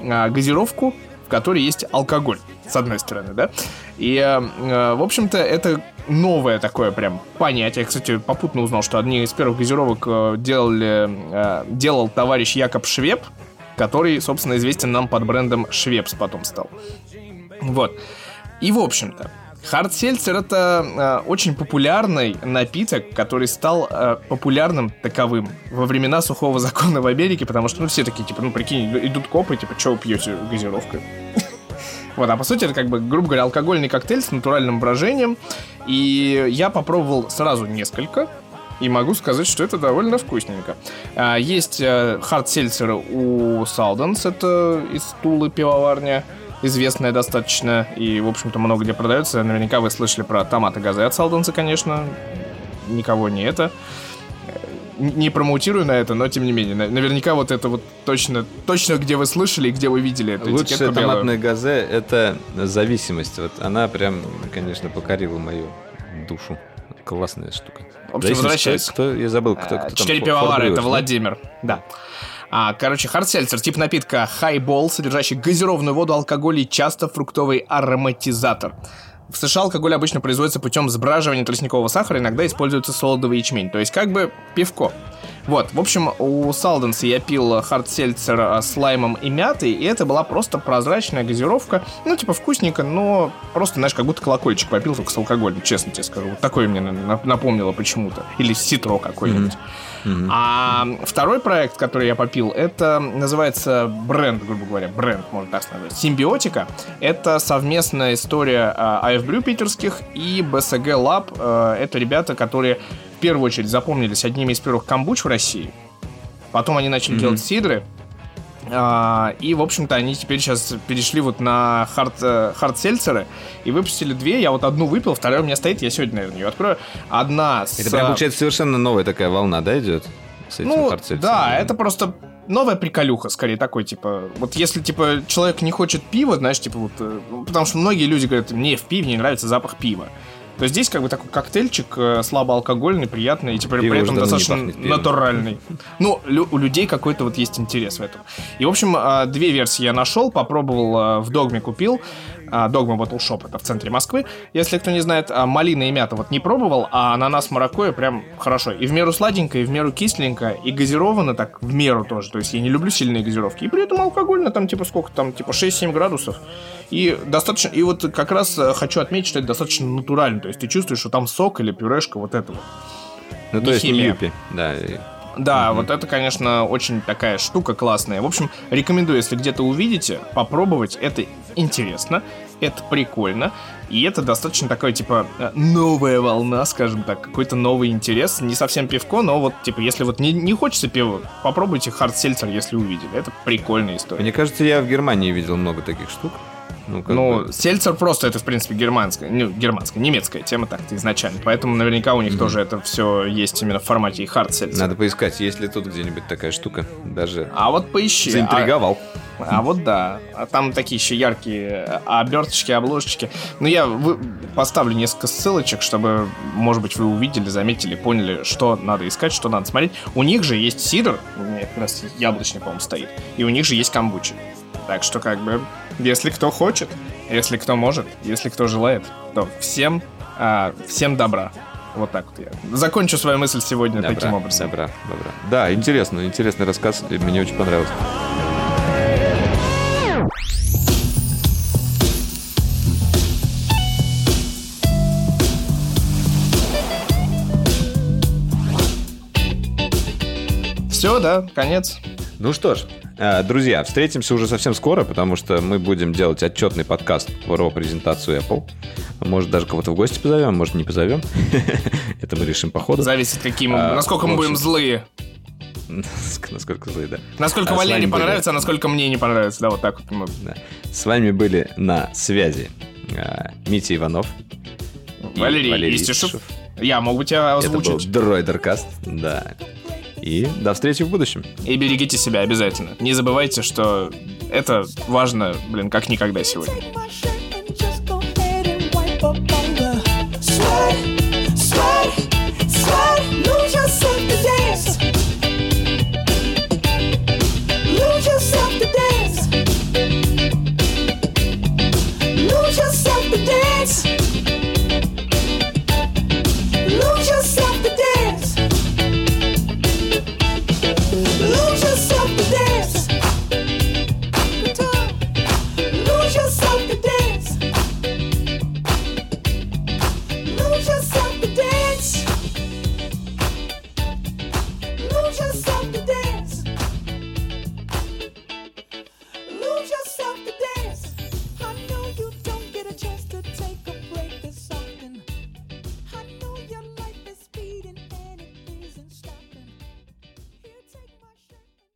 э, газировку, в которой есть алкоголь, с одной стороны, да. И, э, в общем-то, это новое такое прям понятие. Кстати, попутно узнал, что одни из первых газировок э, делали, э, делал товарищ Якоб Швеб, который, собственно, известен нам под брендом Швепс потом стал. Вот. И, в общем-то, Хардсельцер это э, очень популярный напиток, который стал э, популярным таковым во времена сухого закона в Америке, потому что ну все такие типа, ну прикинь, идут копы, типа, что вы пьете газировкой? Вот, а по сути это как бы, грубо говоря, алкогольный коктейль с натуральным брожением. И я попробовал сразу несколько. И могу сказать, что это довольно вкусненько. А, есть хард-сельцеры у Салденс, это из Тулы пивоварня известная достаточно и, в общем-то, много где продается. Наверняка вы слышали про томаты газы от Салденса, конечно. Никого не это. Не промоутирую на это, но тем не менее. Наверняка вот это вот точно, точно где вы слышали и где вы видели эту Лучшая томатная газе — это зависимость. Вот она прям, конечно, покорила мою душу. Классная штука. В общем, возвращаясь. Кто, я забыл, кто, кто Четыре пивовара, это Владимир. Да. А, короче, hard seltzer, тип напитка хайбол, содержащий газированную воду, алкоголь и часто фруктовый ароматизатор. В США алкоголь обычно производится путем сбраживания тростникового сахара, иногда используется солодовый ячмень, то есть как бы пивко. Вот, в общем, у Салденса я пил hard seltzer а, с лаймом и мятой, и это была просто прозрачная газировка, ну, типа вкусненько, но просто, знаешь, как будто колокольчик попил, только с алкоголем, честно тебе скажу. Вот такое мне напомнило почему-то. Или ситро какой-нибудь. Mm-hmm. А второй проект, который я попил, это называется бренд, грубо говоря, бренд, можно так сказать, Симбиотика. Это совместная история AF Brew питерских и BSG Lab. Э, это ребята, которые в первую очередь запомнились одними из первых камбуч в России. Потом они начали mm-hmm. делать сидры. А, и, в общем-то, они теперь сейчас перешли вот на хард, э, хард-сельцеры и выпустили две. Я вот одну выпил, вторая у меня стоит, я сегодня, наверное, ее открою. Одна с... Это прям, получается, совершенно новая такая волна, да, идет? С этим ну, да, это просто новая приколюха, скорее, такой, типа, вот если, типа, человек не хочет пива, знаешь, типа, вот, э, потому что многие люди говорят, мне в пиве не нравится запах пива. То здесь как бы такой коктейльчик э, слабоалкогольный, приятный, и теперь Пиво при этом достаточно натуральный. Ну, лю- у людей какой-то вот есть интерес в этом. И, в общем, а, две версии я нашел, попробовал, а, в Догме купил. Догма Bottle Shop, это в центре Москвы. Если кто не знает, а, малина и мята вот не пробовал, а ананас маракуйя прям хорошо. И в меру сладенько, и в меру кисленько, и газировано так в меру тоже. То есть я не люблю сильные газировки. И при этом алкогольно, там типа сколько там, типа 6-7 градусов. И достаточно, и вот как раз э, хочу отметить, что это достаточно натурально. То есть ты чувствуешь, что там сок или пюрешка вот этого. Ну, Не то есть не химия. юпи. Да, Да, вот это, конечно, очень такая штука классная. В общем, рекомендую, если где-то увидите, попробовать. Это интересно, это прикольно. И это достаточно такая, типа, э, новая волна, скажем так, какой-то новый интерес. Не совсем пивко, но вот, типа, если вот не, не хочется пива, попробуйте хард-сельцер, если увидели. Это прикольная история. Мне кажется, я в Германии видел много таких штук. Ну, Ну, бы- сельцер просто это, в принципе, германская, ну, германская, немецкая тема так-то изначально. Поэтому наверняка у них тоже это все есть именно в формате и хард сельцер. Надо поискать, есть ли тут где-нибудь такая штука. Даже А вот поищи. А- заинтриговал. А вот да. А там такие еще яркие оберточки, обложечки. Ну, я вы- поставлю несколько ссылочек, чтобы, может быть, вы увидели, заметили, поняли, что надо искать, что надо смотреть. У них же есть сидр, у меня как раз яблочный, по-моему, стоит, и у них же есть камбучи. Так что, как бы, если кто хочет, если кто может, если кто желает, то всем, а, всем добра. Вот так вот я. Закончу свою мысль сегодня Добра, таким образом. Добра, добра. Да, интересно, интересный рассказ, и мне очень понравился. Все, да, конец. Ну что ж, э, друзья, встретимся уже совсем скоро, потому что мы будем делать отчетный подкаст про презентацию Apple. Может, даже кого-то в гости позовем, может, не позовем. [laughs] Это мы решим по ходу. Зависит, какие мы, А, насколько мы будем злые. [laughs] Насколько злые, да. Насколько А Валерии понравится, а насколько мне не понравится. Да, вот так вот. Да. С вами были на связи э, Митя Иванов. и Валерий, Истишев. Я могу тебя Это был озвучить. Дройдеркаст, да. И до встречи в будущем. И берегите себя обязательно. Не забывайте, что это важно, блин, как никогда сегодня.